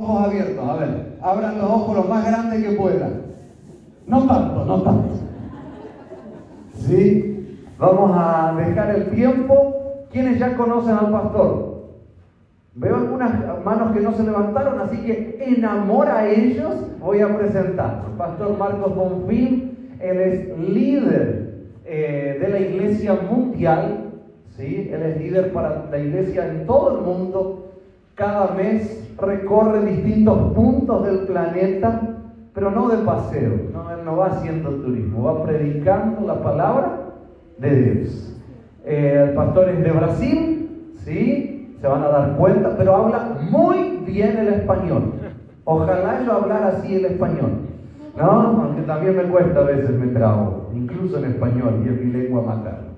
Ojos abiertos, a ver, abran los ojos lo más grandes que puedan. No tanto, no tanto. ¿Sí? Vamos a dejar el tiempo. ¿Quiénes ya conocen al pastor? Veo algunas manos que no se levantaron, así que en amor a ellos voy a presentar. Pastor Marcos Bonfil, él es líder eh, de la iglesia mundial, ¿sí? él es líder para la iglesia en todo el mundo. Cada mes recorre distintos puntos del planeta, pero no de paseo, no, él no va haciendo turismo, va predicando la palabra de Dios. Eh, el pastor de Brasil, ¿sí? Se van a dar cuenta, pero habla muy bien el español. Ojalá yo hablara así el español. ¿No? Aunque también me cuesta a veces, me trago, incluso en español, y es mi lengua materna.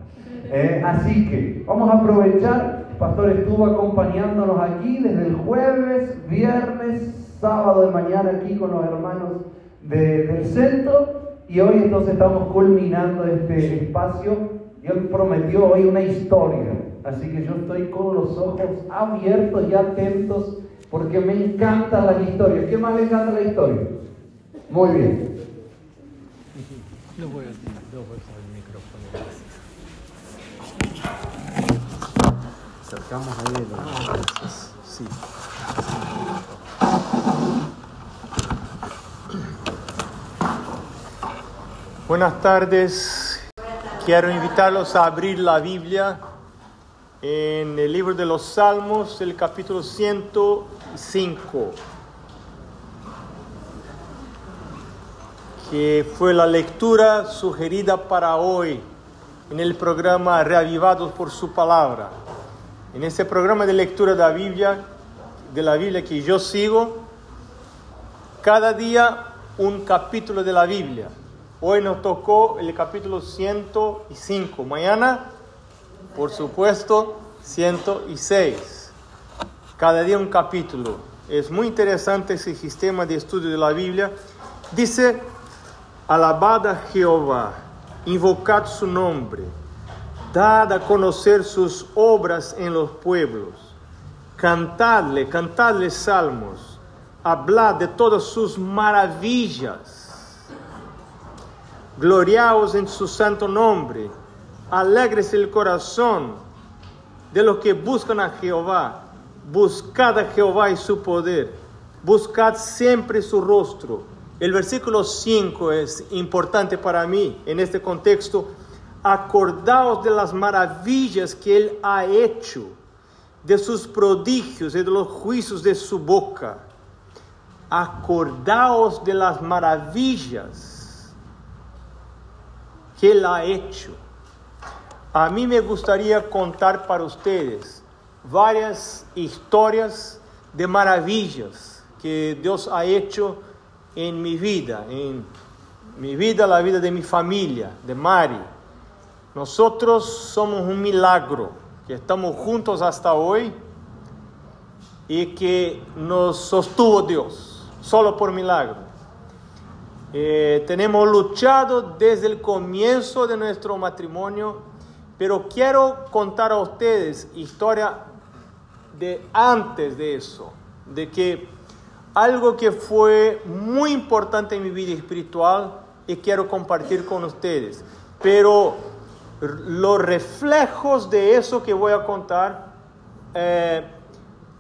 Eh, así que vamos a aprovechar, pastor estuvo acompañándonos aquí desde el jueves, viernes, sábado de mañana aquí con los hermanos del centro y hoy entonces estamos culminando este espacio él prometió hoy una historia. Así que yo estoy con los ojos abiertos y atentos porque me encanta la historia. ¿Qué más le encanta la historia? Muy bien. No voy a, no voy a usar el micrófono. Acercamos ahí el... Sí. Buenas tardes. Quiero invitarlos a abrir la Biblia en el libro de los Salmos, el capítulo 105, que fue la lectura sugerida para hoy en el programa Reavivados por su palabra. En este programa de lectura de la Biblia, de la Biblia que yo sigo, cada día un capítulo de la Biblia. Hoy nos tocó el capítulo 105. Mañana, por supuesto, 106. Cada día un capítulo. Es muy interesante ese sistema de estudio de la Biblia. Dice, alabad a Jehová, invocad su nombre, dad a conocer sus obras en los pueblos, cantadle, cantadle salmos, hablad de todas sus maravillas. Gloriaos en su santo nombre, alegres el corazón de los que buscan a Jehová, buscad a Jehová y su poder, buscad siempre su rostro. El versículo 5 es importante para mí en este contexto. Acordaos de las maravillas que Él ha hecho, de sus prodigios y de los juicios de su boca. Acordaos de las maravillas que Él ha hecho. A mí me gustaría contar para ustedes varias historias de maravillas que Dios ha hecho en mi vida, en mi vida, la vida de mi familia, de Mari. Nosotros somos un milagro, que estamos juntos hasta hoy y que nos sostuvo Dios, solo por milagro. Eh, tenemos luchado desde el comienzo de nuestro matrimonio, pero quiero contar a ustedes historia de antes de eso, de que algo que fue muy importante en mi vida espiritual y quiero compartir con ustedes. Pero los reflejos de eso que voy a contar eh,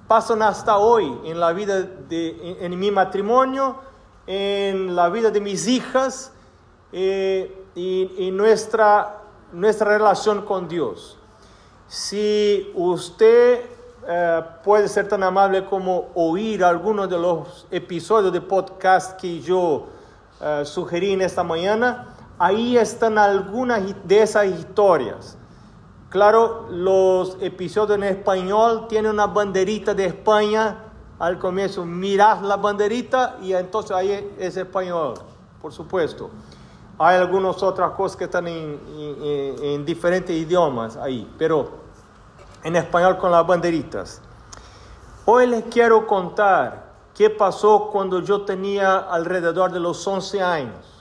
pasan hasta hoy en la vida de en mi matrimonio en la vida de mis hijas eh, y, nuestra, nuestra relación con Dios. Si usted eh, puede ser tan amable como oír algunos de los episodios de podcast que yo eh, sugerí en esta mañana, ahí están algunas de esas historias. Claro, los episodios en español tienen una banderita de España al comienzo, miras la banderita y entonces ahí es español, por supuesto. Hay algunas otras cosas que están en, en, diferentes idiomas ahí, pero en español con las banderitas. Hoy les quiero contar qué pasó cuando yo tenía alrededor de los 11 años.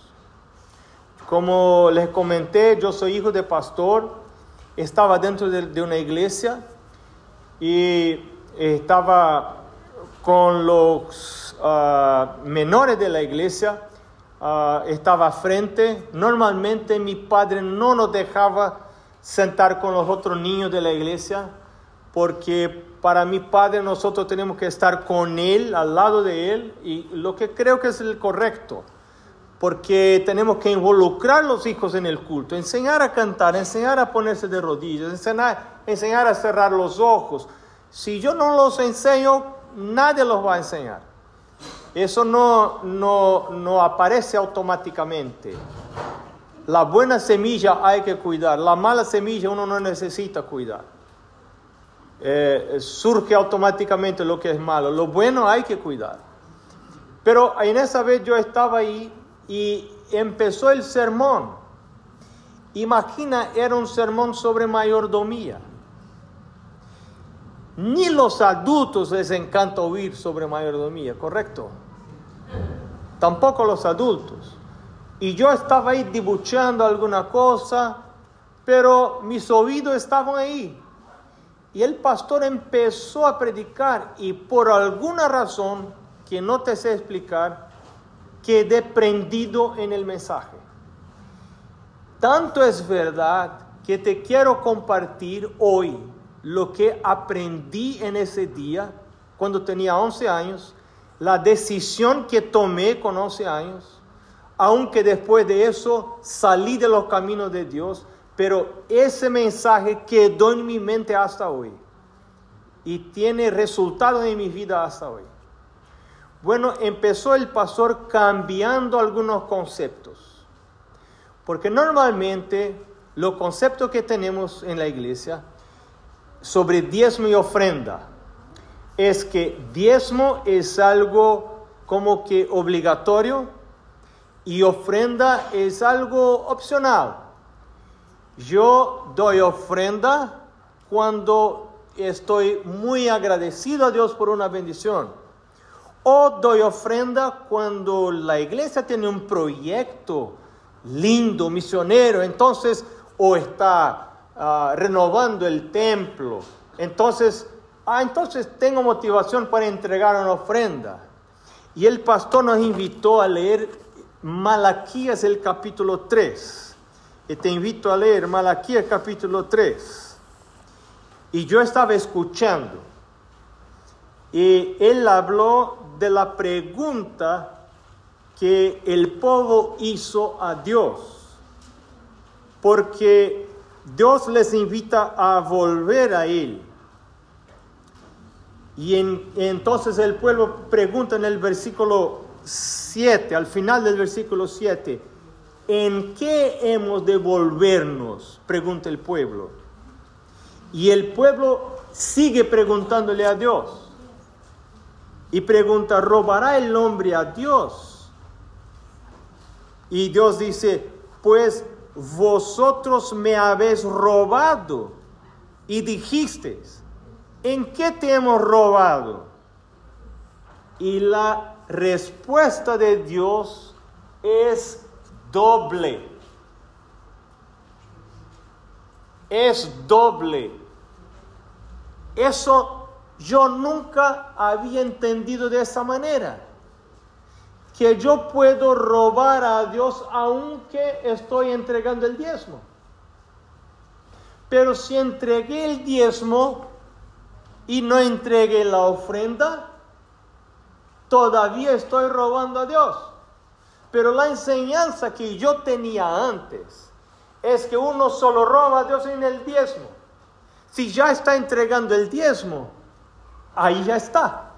Como les comenté, yo soy hijo de pastor, estaba dentro de, una iglesia y estaba con los ah, menores de la iglesia, ah, estaba frente. Normalmente mi padre no nos dejaba sentar con los otros niños de la iglesia, porque para mi padre nosotros tenemos que estar con él, al lado de él, y lo que creo que es el correcto, porque tenemos que involucrar a los hijos en el culto, enseñar a cantar, enseñar a ponerse de rodillas, enseñar, enseñar a cerrar los ojos. Si yo no los enseño, nadie los va a enseñar. Eso no, no, no aparece automáticamente. La buena semilla hay que cuidar, la mala semilla uno no necesita cuidar. Eh, surge automáticamente lo que es malo, lo bueno hay que cuidar. Pero en esa vez yo estaba ahí y empezó el sermón. Imagina, era un sermón sobre mayordomía. Ni los adultos les encanta oír sobre mayordomía, ¿correcto? Tampoco los adultos. Y yo estaba ahí dibuchando alguna cosa, pero mis oídos estaban ahí. Y el pastor empezó a predicar y por alguna razón que no te sé explicar, quedé prendido en el mensaje. Tanto es verdad que te quiero compartir hoy lo que aprendí en ese día, cuando tenía 11 años, la decisión que tomé con 11 años, aunque después de eso salí de los caminos de Dios, pero ese mensaje quedó en mi mente hasta hoy y tiene resultado en mi vida hasta hoy. Bueno, empezó el pastor cambiando algunos conceptos, porque normalmente los conceptos que tenemos en la iglesia sobre diezmo y ofrenda es que diezmo es algo como que obligatorio, y ofrenda es algo opcional. Yo doy ofrenda cuando estoy muy agradecido a Dios por una bendición. O doy ofrenda cuando la iglesia tiene un proyecto lindo, misionero, entonces, o está ah, renovando el templo. Entonces, ah, entonces tengo motivación para entregar una ofrenda. Y el pastor nos invitó a leer Malaquías el capítulo 3. Y te invito a leer Malaquías capítulo 3. Y yo estaba escuchando. Y él habló de la pregunta que el pueblo hizo a Dios. Porque Dios les invita a volver a Él. Y entonces el pueblo pregunta en el versículo 7, al final del versículo 7, ¿en qué hemos de volvernos? Pregunta el pueblo. Y el pueblo sigue preguntándole a Dios. Y pregunta, ¿robará el hombre a Dios? Y Dios dice, pues vosotros me habéis robado. Y dijisteis, ¿en qué te hemos robado? Y la respuesta de Dios es doble. Es doble. Eso yo nunca había entendido de esa manera. Que yo puedo robar a Dios aunque estoy entregando el diezmo. Pero si entregué el diezmo y no entregué la ofrenda, todavía estoy robando a Dios. Pero la enseñanza que yo tenía antes es que uno solo roba a Dios en el diezmo. Si ya está entregando el diezmo, ahí ya está.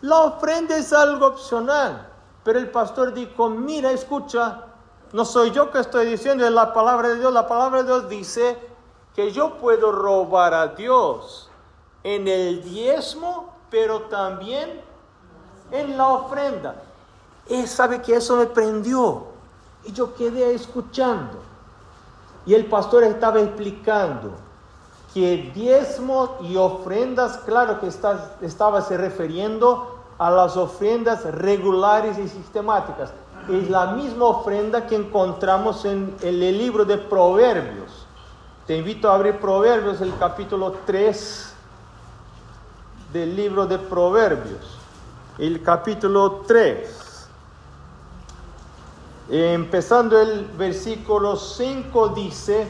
La ofrenda es algo opcional. Pero el pastor dijo, mira, escucha, no soy yo que estoy diciendo, es la palabra de Dios. La palabra de Dios dice que yo puedo robar a Dios en el diezmo, pero también en la ofrenda. Y sabe que eso me prendió. Y yo quedé escuchando. Y el pastor estaba explicando que diezmos y ofrendas, claro que está, estaba se refiriendo a las ofrendas regulares y sistemáticas. Es la misma ofrenda que encontramos en el libro de Proverbios. Te invito a abrir Proverbios, el capítulo 3 del libro de Proverbios. el capítulo 3. Empezando el versículo 5 dice,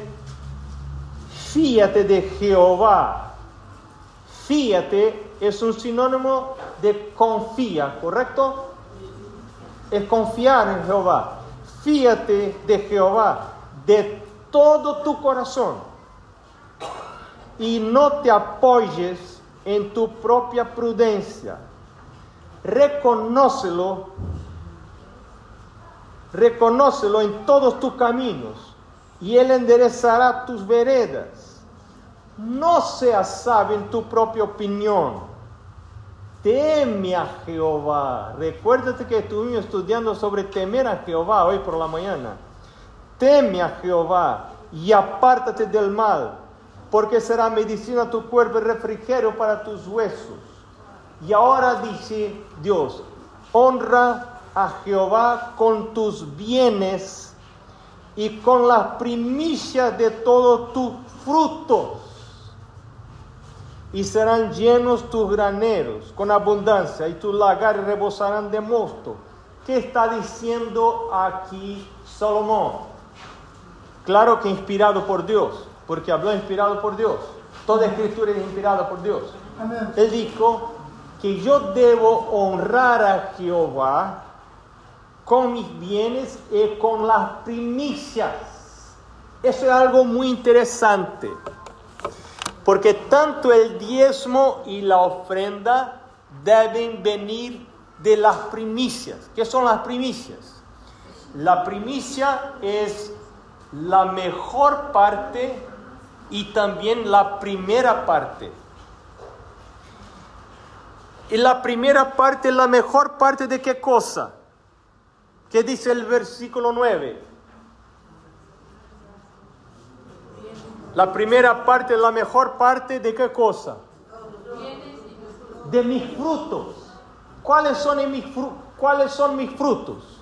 fíate de Jehová. Fíate es un sinónimo de confía, ¿correcto? Es confiar en Jehová. Fíate de Jehová de todo tu corazón y no te apoyes en tu propia prudencia. Reconócelo, reconócelo en todos tus caminos y Él enderezará tus veredas. No seas sabio en tu propia opinión. Teme a Jehová. Recuérdate que estuvimos estudiando sobre temer a Jehová hoy por la mañana. Teme a Jehová y apártate del mal, porque será medicina a tu cuerpo y refrigerio para tus huesos. Y ahora dice Dios, honra a Jehová con tus bienes y con las primicias de todos tus frutos. Y serán llenos tus graneros con abundancia y tus lagares rebosarán de mosto. ¿Qué está diciendo aquí Salomón? Claro que inspirado por Dios, porque habló inspirado por Dios. Toda escritura es inspirada por Dios. Él dijo que yo debo honrar a Jehová con mis bienes y con las primicias. Eso es algo muy interesante, porque tanto el diezmo y la ofrenda deben venir de las primicias. ¿Qué son las primicias? La primicia es la mejor parte y también la primera parte. Y la primera parte, la mejor parte de qué cosa? ¿Qué dice el versículo 9? La primera parte, la mejor parte de qué cosa? De mis frutos. ¿Cuáles son mis, ¿cuáles son mis frutos?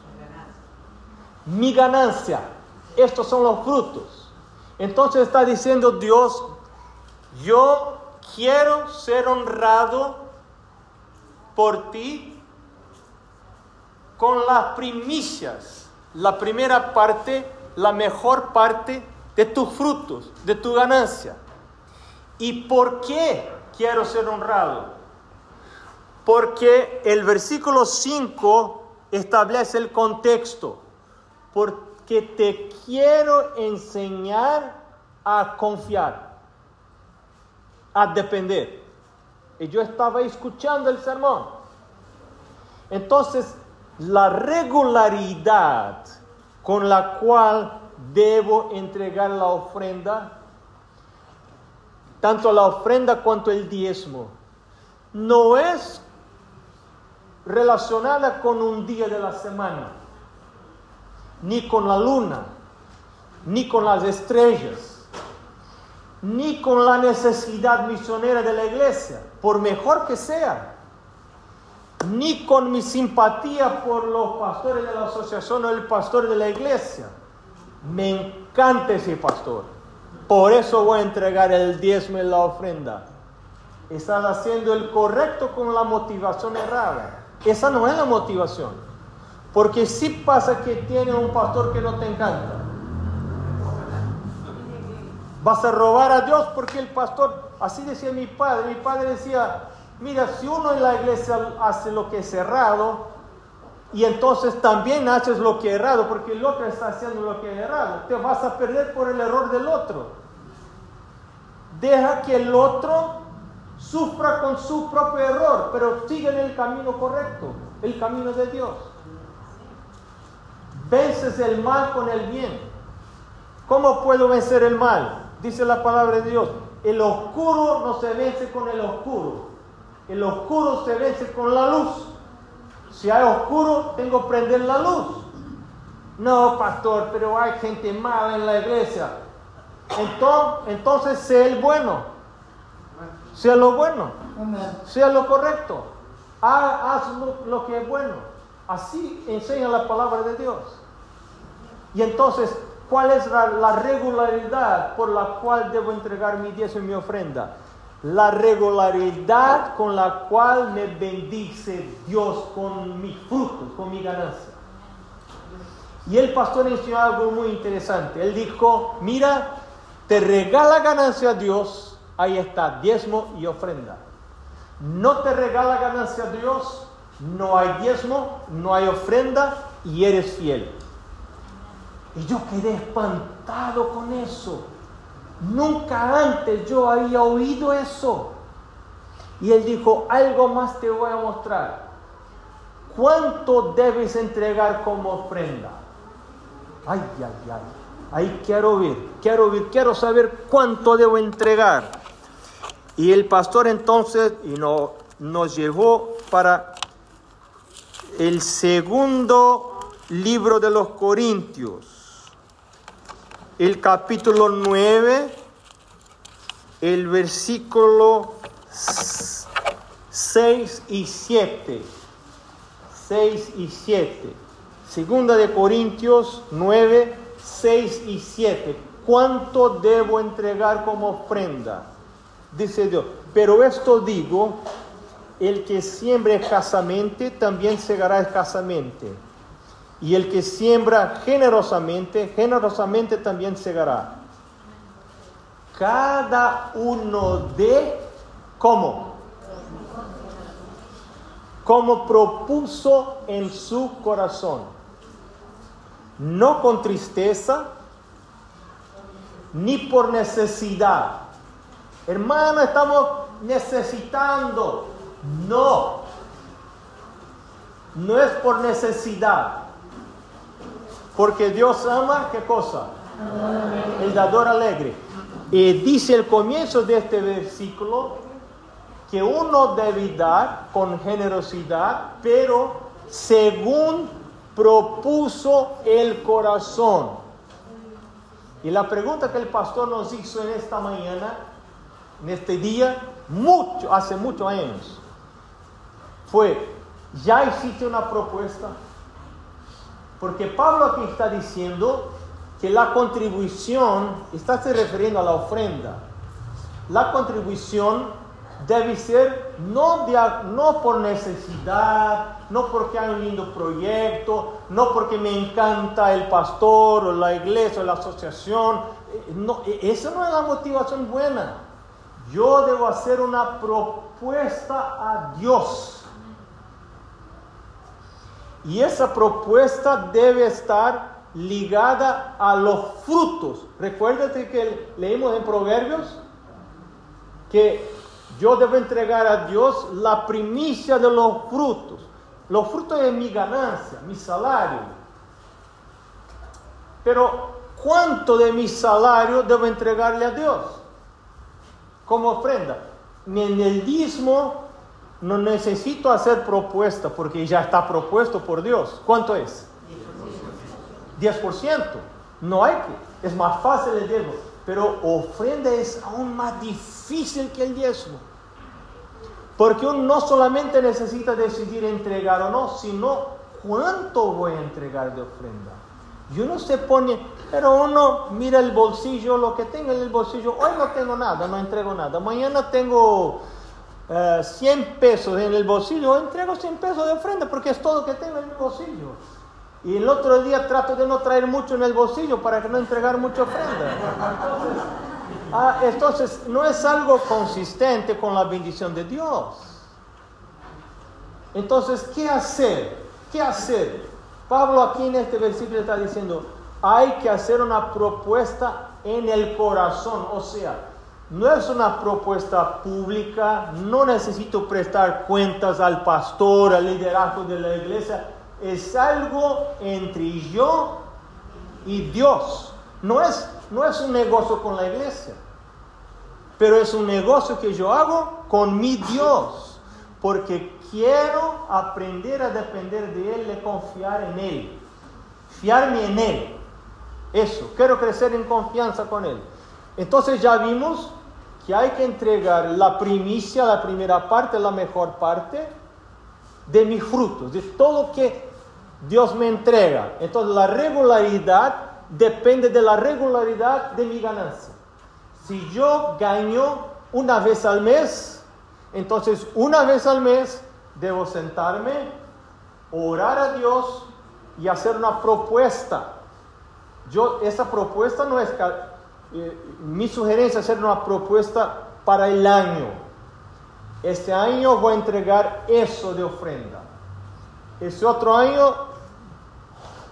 Mi ganancia estos son los frutos. Entonces está diciendo Dios, yo quiero ser honrado por ti con las primicias, la primera parte, la mejor parte de tus frutos, de tu ganancia. ¿Y por qué quiero ser honrado? Porque el versículo 5 establece el contexto. Por que te quiero enseñar a confiar, a depender. Y yo estaba escuchando el sermón. Entonces, la regularidad con la cual debo entregar la ofrenda, tanto la ofrenda cuanto el diezmo, no es relacionada con un día de la semana ni con la luna, ni con las estrellas, ni con la necesidad misionera de la iglesia, por mejor que sea, ni con mi simpatía por los pastores de la asociación o el pastor de la iglesia. Me encanta ese pastor. Por eso voy a entregar el diezmo y la ofrenda. Estás haciendo el correcto con la motivación errada. Esa no es la motivación. Porque si pasa que tiene un pastor que no te encanta. Vas a robar a Dios porque el pastor, así decía mi padre, mi padre decía, mira, si uno en la iglesia hace lo que es errado, y entonces también haces lo que es errado, porque el otro está haciendo lo que es errado, te vas a perder por el error del otro. Deja que el otro sufra con su propio error, pero sigue en el camino correcto, el camino de Dios. Vences el mal con el bien. ¿Cómo puedo vencer el mal? Dice la palabra de Dios. El oscuro no se vence con el oscuro. El oscuro se vence con la luz. Si hay oscuro, tengo que prender la luz. No, pastor, pero hay gente mala en la iglesia. Entonces, entonces sea el bueno. Sea lo bueno. Sea lo correcto. Haz lo que es bueno. Así enseña la palabra de Dios. Y entonces, ¿cuál es la, regularidad por la cual debo entregar mi diezmo y mi ofrenda? La regularidad con la cual me bendice Dios con mis frutos, con mi ganancia. Y el pastor enseñó algo muy interesante. Él dijo, mira, te regala ganancia a Dios, ahí está, diezmo y ofrenda. No te regala ganancia a Dios, no hay diezmo, no hay ofrenda y eres fiel. Y yo quedé espantado con eso. Nunca antes yo había oído eso. Y él dijo, algo más te voy a mostrar. ¿Cuánto debes entregar como ofrenda? Ay, ay, ay. Ahí quiero ver, quiero ver, quiero saber cuánto debo entregar. Y el pastor entonces y no, nos llevó para el segundo libro de los Corintios el capítulo 9, el versículo 6 y 7. 6 y 7. Segunda de Corintios 9, 6 y 7. ¿Cuánto debo entregar como ofrenda? Dice Dios. Pero esto digo, el que siembra escasamente, también segará escasamente y el que siembra generosamente, generosamente también segará. Cada uno de, ¿cómo? Como propuso en su corazón. No con tristeza, ni por necesidad. Hermano, estamos necesitando. No. No es por necesidad porque Dios ama, ¿qué cosa? El dador alegre. Y dice el comienzo de este versículo que uno debe dar con generosidad, pero según propuso el corazón. Y la pregunta que el pastor nos hizo en esta mañana, en este día, mucho, hace muchos años, fue, ¿ya hiciste una propuesta? Porque Pablo aquí está diciendo que la contribución, está se refiriendo a la ofrenda, la contribución debe ser no, por necesidad, no porque hay un lindo proyecto, no porque me encanta el pastor o la iglesia o la asociación. Eh, no, e, esa no es la motivación buena. Yo debo hacer una propuesta a Dios y esa propuesta debe estar ligada a los frutos. Recuérdate que leímos en Proverbios que yo debo entregar a Dios la primicia de los frutos. Los frutos de mi ganancia, mi salario. Pero ¿cuánto de mi salario debo entregarle a Dios? Como ofrenda. En el diezmo no necesito hacer propuesta porque ya está propuesto por Dios. ¿Cuánto es? 10%. No hay que. Es más fácil el diezmo. Pero ofrenda es aún más difícil que el diezmo. Porque uno no solamente necesita decidir entregar o no, sino cuánto voy a entregar de ofrenda. Y uno se pone, pero uno mira el bolsillo, lo que tengo en el bolsillo. Hoy no tengo nada, no entrego nada. Mañana tengo 100 eh, pesos en el bolsillo, entrego 100 pesos de ofrenda porque es todo que tengo en el bolsillo. Y el otro día trato de no traer mucho en el bolsillo para no entregar mucha ofrenda. Ah, entonces, no es algo consistente con la bendición de Dios. Entonces, ¿qué hacer? ¿Qué hacer? Pablo aquí en este versículo está diciendo, hay que hacer una propuesta en el corazón, o sea, no es una propuesta pública, no necesito prestar cuentas al pastor, al liderazgo de la iglesia, es algo entre yo y Dios. No es, no es un negocio con la iglesia, pero es un negocio que yo hago con mi Dios, porque quiero aprender a depender de Él y confiar en Él, fiarme en Él. Eso, quiero crecer en confianza con Él. Entonces ya vimos que hay que entregar la primicia, la primera parte, la mejor parte de mis frutos, de todo que Dios me entrega. Entonces la regularidad depende de la regularidad de mi ganancia. Si yo gano una vez al mes. Entonces, una vez al mes debo sentarme, orar a Dios y hacer una propuesta. Yo, esa propuesta no es, eh, mi sugerencia es hacer una propuesta para el año. Este año voy a entregar eso de ofrenda. Este otro año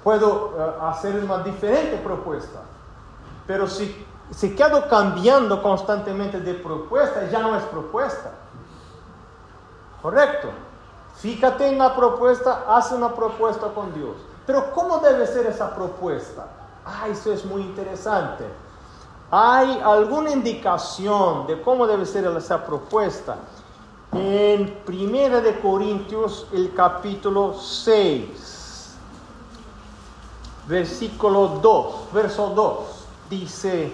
puedo eh, hacer una diferente propuesta. Pero si, si quedo cambiando constantemente de propuesta, ya no es propuesta. ¿Correcto? Fíjate en la propuesta, haz una propuesta con Dios. Pero ¿cómo debe ser esa propuesta? Ah, eso es muy interesante. ¿Hay alguna indicación de cómo debe ser esa propuesta? En 1 de Corintios, el capítulo 6, versículo 2, verso 2, dice,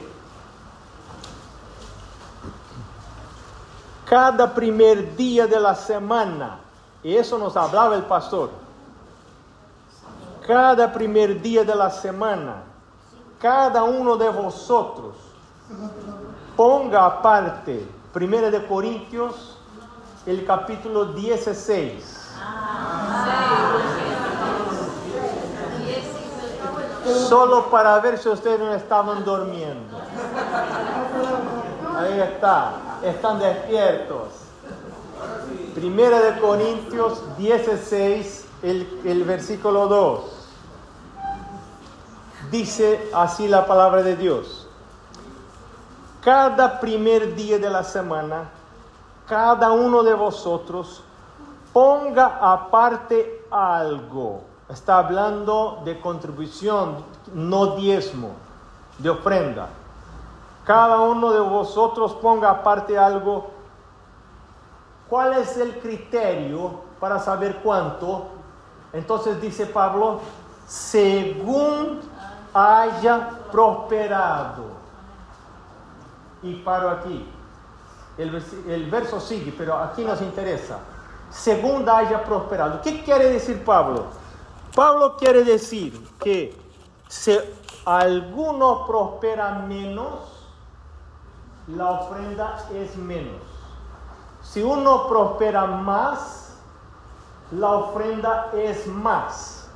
cada primer día de la semana, y eso nos hablaba el pastor, cada primer día de la semana, cada uno de vosotros ponga aparte, 1 de Corintios, el capítulo 16. Solo para ver si ustedes no estaban durmiendo. Ahí está, están despiertos. Primera de Corintios 16, el, el versículo 2. Dice así la palabra de Dios. Cada primer día de la semana cada uno de vosotros ponga aparte algo. Está hablando de contribución, no diezmo, de ofrenda. Cada uno de vosotros ponga aparte algo. ¿Cuál es el criterio para saber cuánto? Entonces dice Pablo, según haya prosperado. Y paro aquí el, verso sigue, pero aquí nos interesa. Segunda haya prosperado. ¿Qué quiere decir Pablo? Pablo quiere decir que si alguno prospera menos, la ofrenda es menos. Si uno prospera más, la ofrenda es más.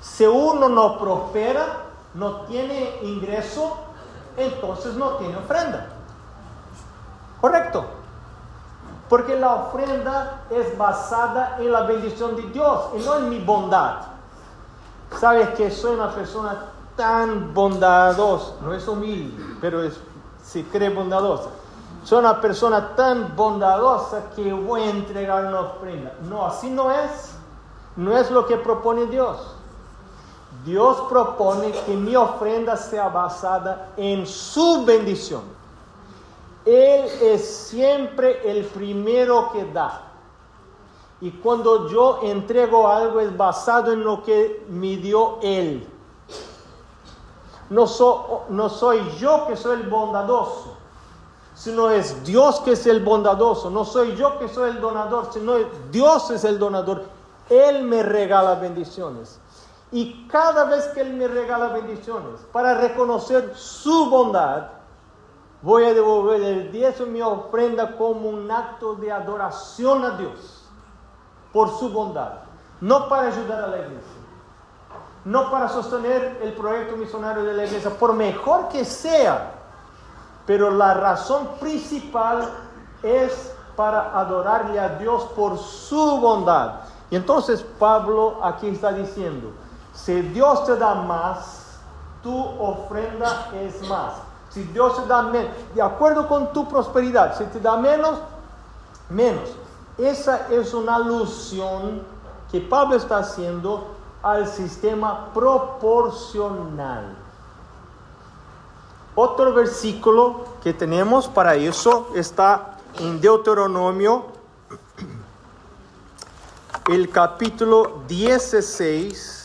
Si uno no prospera, no tiene ingreso, entonces no tiene ofrenda. Correcto. Porque la ofrenda es basada en la bendición de Dios y no en mi bondad. Sabes que soy una persona tan bondadosa, no es humilde, pero es, se cree bondadosa. Soy una persona tan bondadosa que voy a entregar una ofrenda. No, así no es. No es lo que propone Dios. Dios propone que mi ofrenda sea basada en su bendición. Él es siempre el primero que da. Y cuando yo entrego algo es basado en lo que me dio Él. No, no soy yo que soy el bondadoso, sino es Dios que es el bondadoso. No soy yo que soy el donador, sino Dios es el donador. Él me regala bendiciones. Y cada vez que Él me regala bendiciones, para reconocer su bondad, voy a devolver el diezmo mi ofrenda como un acto de adoración a Dios por su bondad, no para ayudar a la iglesia, no para sostener el proyecto misionario de la iglesia, por mejor que sea, pero la razón principal es para adorarle a Dios por su bondad. Y entonces Pablo aquí está diciendo, si Dios te da más, tu ofrenda es más. Si Dios te da menos, de acuerdo con tu prosperidad, si te da menos, menos. Esa es una alusión que Pablo está haciendo al sistema proporcional. Otro versículo que tenemos para eso está en Deuteronomio, el capítulo 16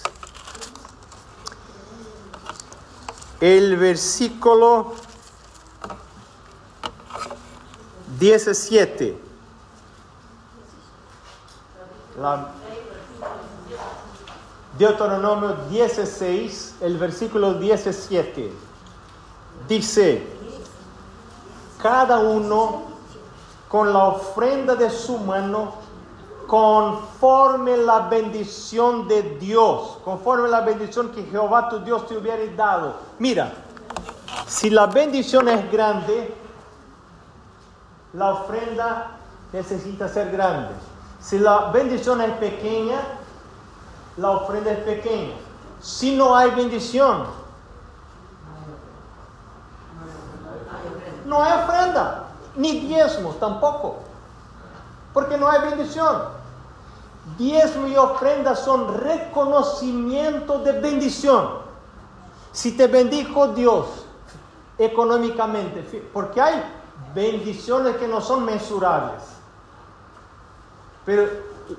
el versículo 17. Deuteronomio 16, el versículo 17. Dice, cada uno con la ofrenda de su mano conforme la bendición de Dios, conforme la bendición que Jehová tu Dios te hubiera dado. Mira, si la bendición es grande, la ofrenda necesita ser grande. Si la bendición es pequeña, la ofrenda es pequeña. Si no hay bendición, no hay ofrenda, ni diezmos tampoco, porque no hay bendición. Diezmo y ofrenda son reconocimiento de bendición. Si te bendijo Dios económicamente, porque hay bendiciones que no son mensurables. Pero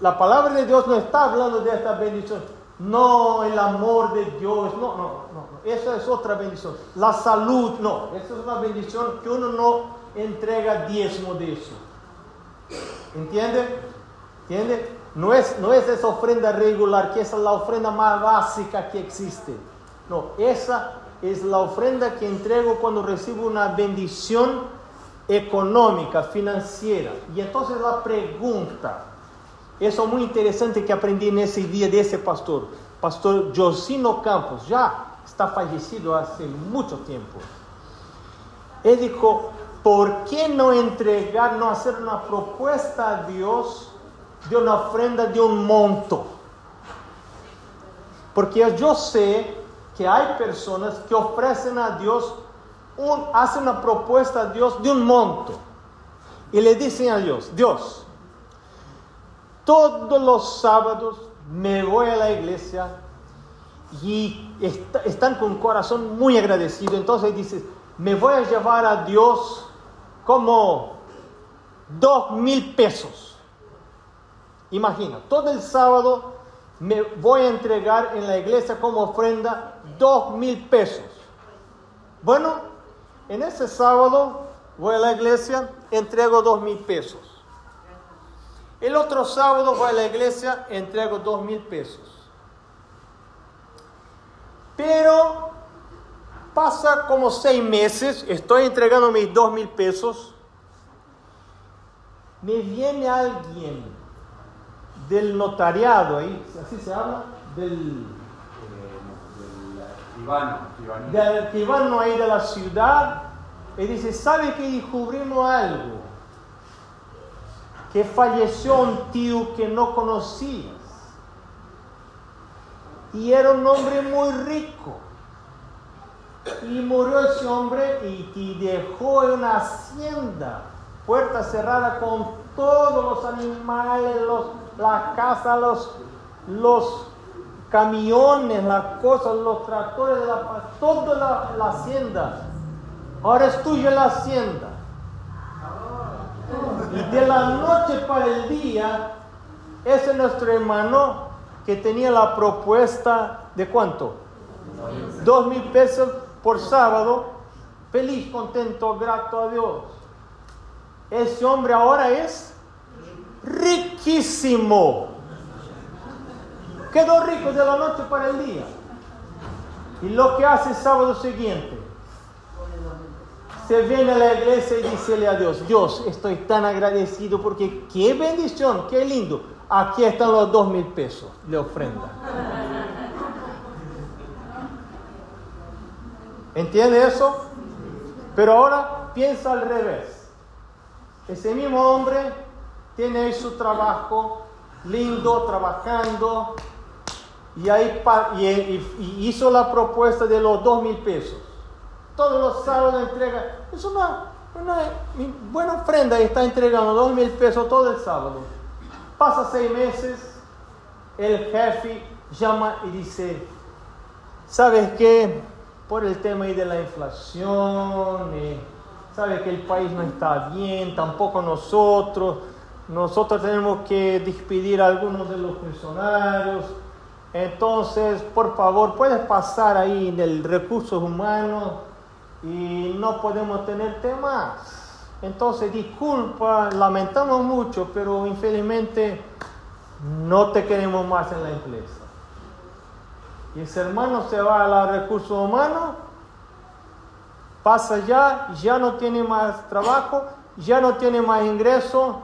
la palabra de Dios no está hablando de esta bendición. No, el amor de Dios, no, no, no, esa es otra bendición. La salud, no, esa es una bendición que uno no entrega diezmo de eso. ¿Entiende? ¿Entiende? No es, no es esa ofrenda regular, que es la ofrenda más básica que existe. No, esa es la ofrenda que entrego cuando recibo una bendición económica, financiera. Y entonces la pregunta, eso es muy interesante que aprendí en ese día de ese pastor, pastor Josino Campos, ya está fallecido hace mucho tiempo. Él dijo, ¿por qué no entregar, no hacer una propuesta a Dios? de una ofrenda de un monto. Porque yo sé que hay personas que ofrecen a Dios, hacen una propuesta a Dios de un monto. Y le dicen a Dios, Dios, todos los sábados me voy a la iglesia y están con corazón muy agradecido. Entonces dice, me voy a llevar a Dios como dos mil pesos. Imagina, todo el sábado me voy a entregar en la iglesia como ofrenda dos mil pesos. Bueno, en ese sábado voy a la iglesia, entrego dos mil pesos. El otro sábado voy a la iglesia, entrego dos mil pesos. Pero pasa como seis meses, estoy entregando mis dos mil pesos. Me viene alguien del notariado, ahí, así se habla, del, eh, del escribano ahí de la ciudad, y dice, ¿sabe que descubrimos algo? Que falleció un tío que no conocías. Y era un hombre muy rico. Y murió ese hombre y, y dejó una hacienda, puerta cerrada con todos los animales, los la casa, los, los camiones, las cosas, los tractores, la, toda la, hacienda. Ahora es tuya la hacienda. Y de la noche para el día, ese es nuestro hermano que tenía la propuesta de cuánto? Dos mil pesos por sábado. Feliz, contento, grato a Dios. Ese hombre ahora es riquísimo. Quedó rico de la noche para el día. Y lo que hace el sábado siguiente, se viene a la iglesia y dice a Dios, Dios, estoy tan agradecido porque qué bendición, qué lindo. Aquí están los dos mil pesos de ofrenda. ¿Entiende eso? Pero ahora piensa al revés. Ese mismo hombre tiene su trabajo lindo, trabajando, y, ahí, hizo la propuesta de los dos mil pesos. Todos los sábados entrega, es una, una buena ofrenda, y está entregando dos mil pesos todo el sábado. Pasa seis meses, el jefe llama y dice, ¿sabes qué? Por el tema de la inflación, ¿sabes que el país no está bien, tampoco nosotros? nosotros tenemos que despedir a algunos de los funcionarios. Entonces, por favor, puedes pasar ahí en el recursos humanos y no podemos tenerte más. Entonces, disculpa, lamentamos mucho, pero infelizmente no te queremos más en la empresa. Ese hermano se va a los recursos humanos, pasa ya, ya no tiene más trabajo ya no tiene más ingreso,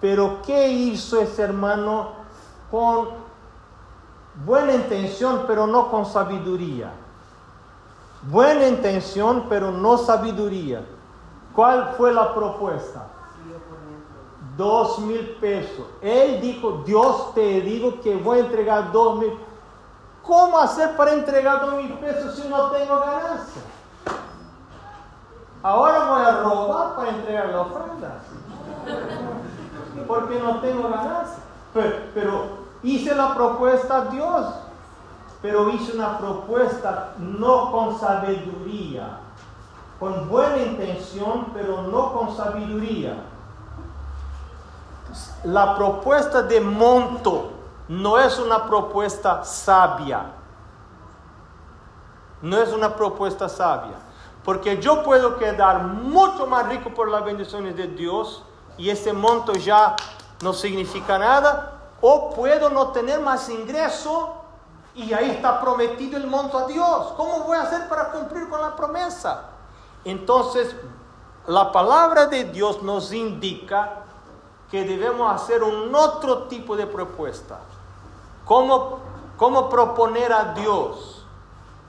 pero ¿qué hizo ese hermano con buena intención, pero no con sabiduría? Buena intención, pero no sabiduría. ¿Cuál fue la propuesta? Dos mil pesos. Él dijo, Dios te digo que voy a entregar dos mil. ¿Cómo hacer para entregar dos mil pesos si no tengo ganancia? Ahora voy a robar para entregar la ofrenda. Porque no tengo ganancia. Pero, hice la propuesta a Dios. Pero hice una propuesta no con sabiduría. Con buena intención, pero no con sabiduría. La propuesta de monto no es una propuesta sabia. No es una propuesta sabia. Porque yo puedo quedar mucho más rico por las bendiciones de Dios y ese monto ya no significa nada. O puedo no tener más ingreso y ahí está prometido el monto a Dios. ¿Cómo voy a hacer para cumplir con la promesa? Entonces, la palabra de Dios nos indica que debemos hacer un otro tipo de propuesta. ¿Cómo, cómo proponer a Dios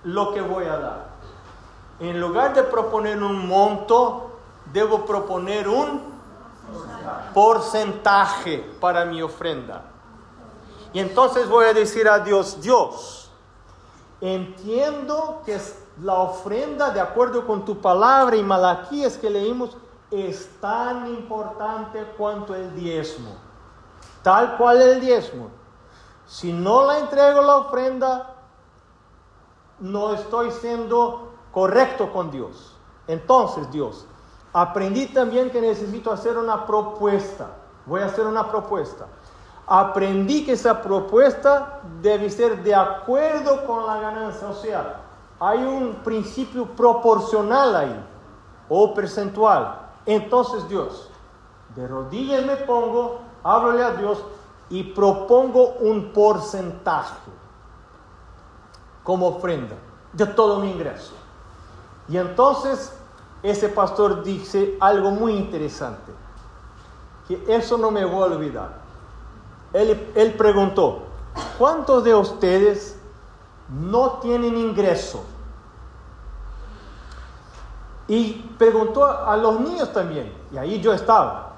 lo que voy a dar? En lugar de proponer un monto, debo proponer un porcentaje para mi ofrenda. Y entonces voy a decir a Dios, Dios, entiendo que la ofrenda, de acuerdo con tu palabra y Malaquías que leímos, es tan importante cuanto el diezmo. Tal cual el diezmo. Si no la entrego la ofrenda, no estoy siendo correcto con Dios. Entonces, Dios, aprendí también que necesito hacer una propuesta. Voy a hacer una propuesta. Aprendí que esa propuesta debe ser de acuerdo con la ganancia. O sea, hay un principio proporcional ahí, o percentual. Entonces Dios, de rodillas me pongo, háblale a Dios y propongo un porcentaje como ofrenda de todo mi ingreso. Y entonces ese pastor dice algo muy interesante, que eso no me voy a olvidar. Él, él preguntó, ¿cuántos de ustedes no tienen ingreso? Y preguntó a los niños también, y ahí yo estaba,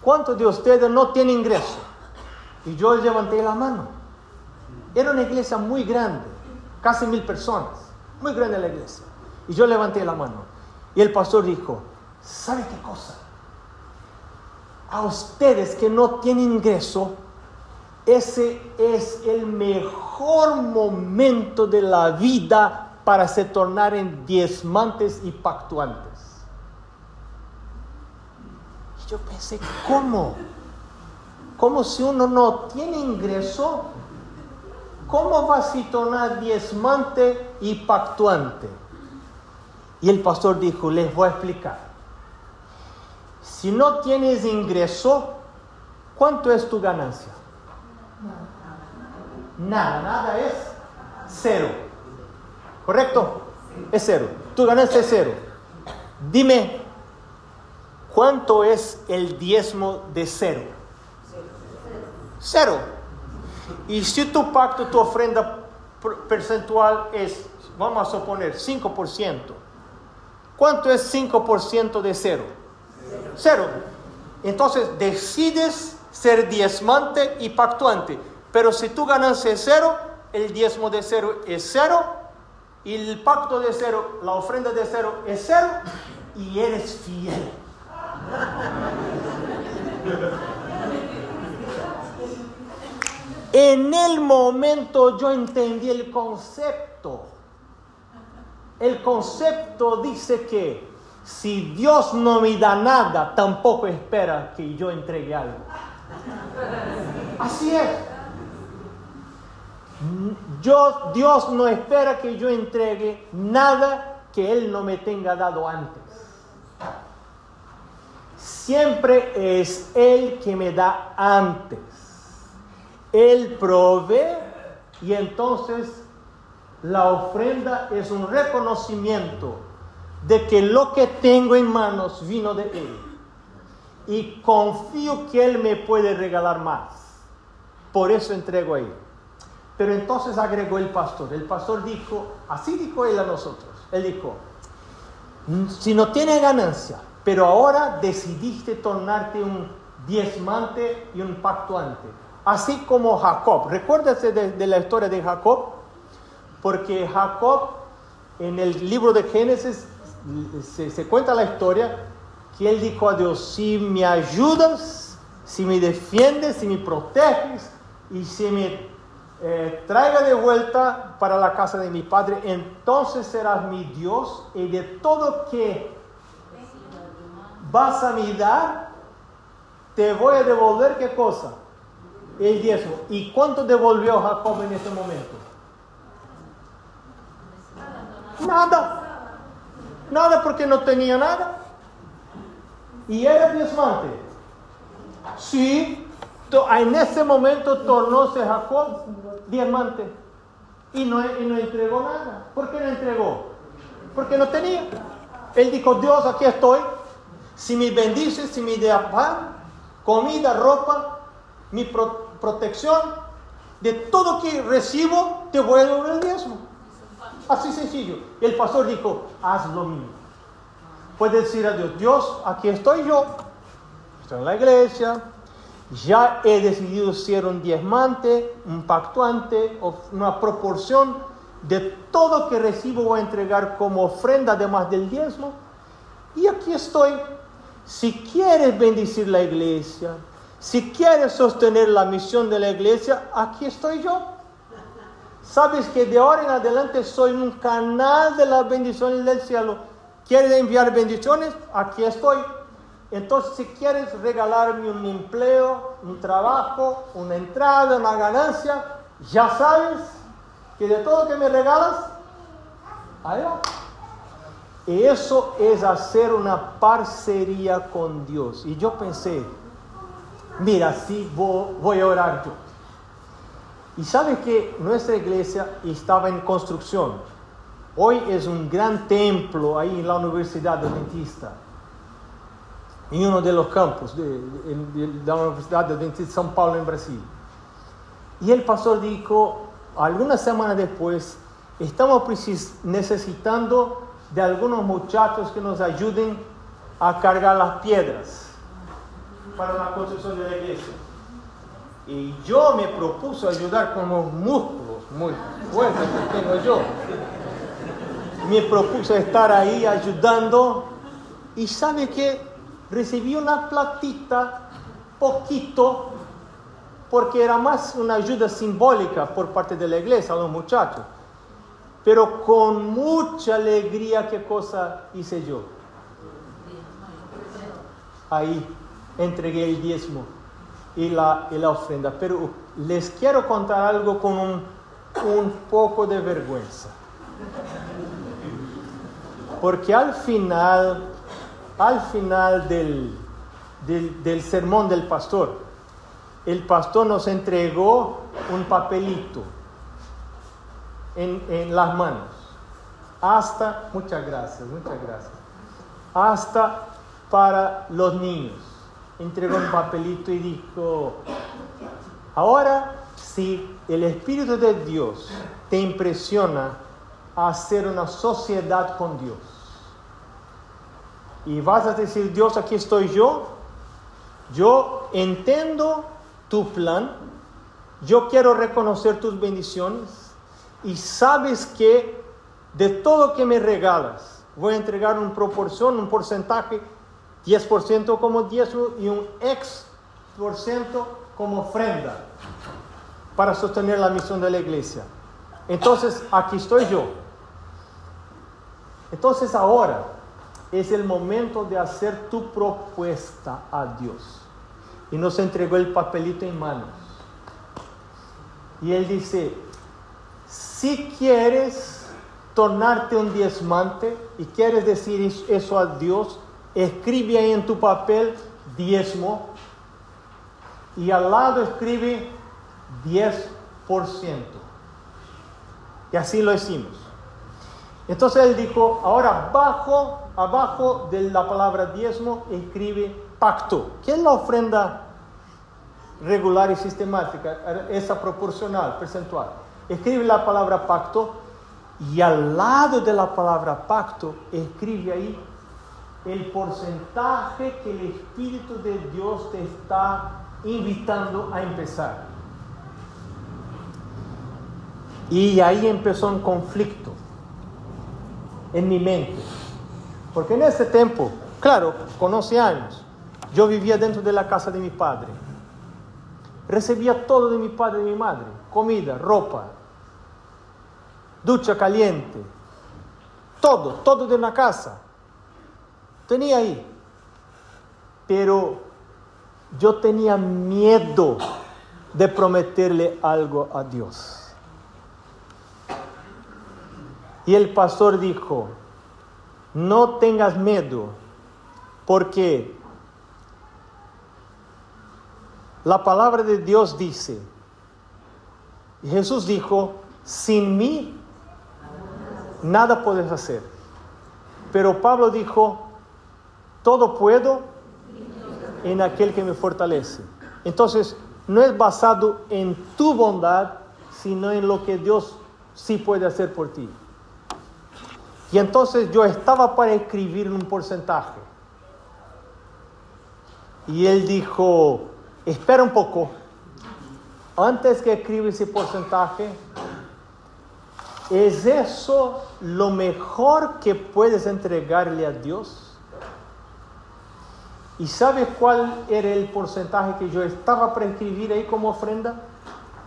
¿cuántos de ustedes no tienen ingreso? Y yo levanté la mano. Era una iglesia muy grande, casi mil personas, muy grande la iglesia. Y yo levanté la mano. Y el pastor dijo, ¿sabe qué cosa? A ustedes que no tienen ingreso, ese es el mejor momento de la vida para se tornar en diezmantes y pactuantes. Y yo pensé, ¿cómo? ¿Cómo si uno no tiene ingreso? ¿Cómo va a tornar diezmante y pactuante? Y el pastor dijo, les voy a explicar. Si no tienes ingreso, ¿cuánto es tu ganancia? Nada, nada es cero. ¿Correcto? Es cero. Tu ganancia es cero. Dime, ¿cuánto es el diezmo de cero? Cero. Y si tu pacto, tu ofrenda percentual es, vamos a suponer, 5%, ¿cuánto es 5% de cero? Cero. Entonces decides ser diezmante y pactuante. Pero si tu ganancia es cero, el diezmo de cero es cero y el pacto de cero, la ofrenda de cero es cero y eres fiel. En el momento yo entendí el concepto. El concepto dice que si Dios no me da nada, tampoco espera que yo entregue algo. Así es. Yo, Dios no espera que yo entregue nada que Él no me tenga dado antes. Siempre es Él que me da antes. Él provee y entonces la ofrenda es un reconocimiento de que lo que tengo en manos vino de Él. y confío que Él me puede regalar más. Por eso entrego a Él. Pero entonces agregó el pastor. El pastor dijo, así dijo Él a nosotros. Él dijo, si no tienes ganancia, pero ahora decidiste tornarte un diezmante y un pactuante. Así como Jacob. Recuérdate de, la historia de Jacob, porque Jacob en el libro de Génesis se, se cuenta la historia que él dijo a Dios, si me ayudas, si me defiendes, si me proteges y si me eh, traiga de vuelta para la casa de mi padre, entonces serás mi Dios y de todo que vas a me dar, te voy a devolver qué cosa? El diezmo. ¿Y cuánto devolvió Jacob en ese momento? Nada. Nada porque no tenía nada. Y era diezmante. Sí, en ese momento tornóse Jacob diamante y no, y no entregó nada. ¿Por qué no entregó? Porque no tenía. Él dijo, Dios, aquí estoy. Si me bendices, si me das pan, comida, ropa, mi protección, de todo que recibo, te voy a devolver el diezmo. Así sencillo. Y el pastor dijo, haz lo mismo. Puede decir a Dios, Dios, aquí estoy yo. Estoy en la iglesia, ya he decidido ser un diezmante, un pactuante, una proporción de todo que recibo voy a entregar como ofrenda además del diezmo. Y aquí estoy. Si quieres bendecir la iglesia, si quieres sostener la misión de la iglesia, aquí estoy yo. Sabes que de ahora en adelante soy un canal de las bendiciones del cielo. ¿Quieres enviar bendiciones? Aquí estoy. Entonces, si quieres regalarme un empleo, un trabajo, una entrada, una ganancia, ya sabes que de todo que me regalas. Y eso es hacer una parcería con Dios. Y yo pensé, mira, sí voy, a orar yo. Y sabes que nuestra iglesia estaba en construcción. Hoy es un gran templo ahí en la Universidad Adventista em um dos campos de, de, da Universidade Adventista de São Paulo, em Brasil. E ele pastor disse, algumas semanas depois, estamos necessitando de alguns muchachos que nos ajudem a cargar as pedras para a construção da igreja. E eu me propus ajudar com os músculos muito fuertes que tenho eu. Me propus estar aí ajudando. E sabe que recibí una platita, poquito, porque era más una ayuda simbólica por parte de la iglesia a los muchachos. Pero con mucha alegría, ¿qué cosa hice yo? Ahí entregué el diezmo y la, y la ofrenda. Pero les quiero contar algo con un, un poco de vergüenza. Porque al final al final del, del, sermón del pastor, el pastor nos entregó un papelito en, en, las manos. Hasta, muchas gracias, muchas gracias. Hasta para los niños. Entregó un papelito y dijo, ahora si el Espíritu de Dios te impresiona a hacer una sociedad con Dios, y vas a decir, Dios, aquí estoy yo, yo entiendo tu plan, yo quiero reconocer tus bendiciones y sabes que de todo que me regalas, voy a entregar una proporción, un porcentaje, 10% como diezmo y un ex por ciento como ofrenda para sostener la misión de la iglesia. Entonces, aquí estoy yo. Entonces ahora, es el momento de hacer tu propuesta a Dios. Y nos entregó el papelito en manos. Y él dice, si quieres tornarte un diezmante y quieres decir eso a Dios, escribe ahí en tu papel diezmo y al lado escribe 10%. Y así lo hicimos. Entonces él dijo, ahora bajo abajo de la palabra diezmo escribe pacto. ¿Qué es la ofrenda regular y sistemática? Esa proporcional, percentual. Escribe la palabra pacto y al lado de la palabra pacto escribe ahí el porcentaje que el Espíritu de Dios te está invitando a empezar. Y ahí empezó un conflicto en mi mente. Porque en ese tiempo, claro, con 11 años, yo vivía dentro de la casa de mi padre. Recibía todo de mi padre y mi madre, comida, ropa, ducha caliente, todo, todo de una casa. Tenía ahí. Pero yo tenía miedo de prometerle algo a Dios. Y el pastor dijo, no tengas miedo, porque la palabra de Dios dice, Jesús dijo, sin mí nada puedes hacer. Pero Pablo dijo, todo puedo en aquel que me fortalece. Entonces, no es basado en tu bondad, sino en lo que Dios sí puede hacer por ti. Y entonces yo estaba para escribir un porcentaje. Y él dijo, espera un poco, antes que escriba ese porcentaje, ¿es eso lo mejor que puedes entregarle a Dios? ¿Y sabes cuál era el porcentaje que yo estaba para escribir ahí como ofrenda?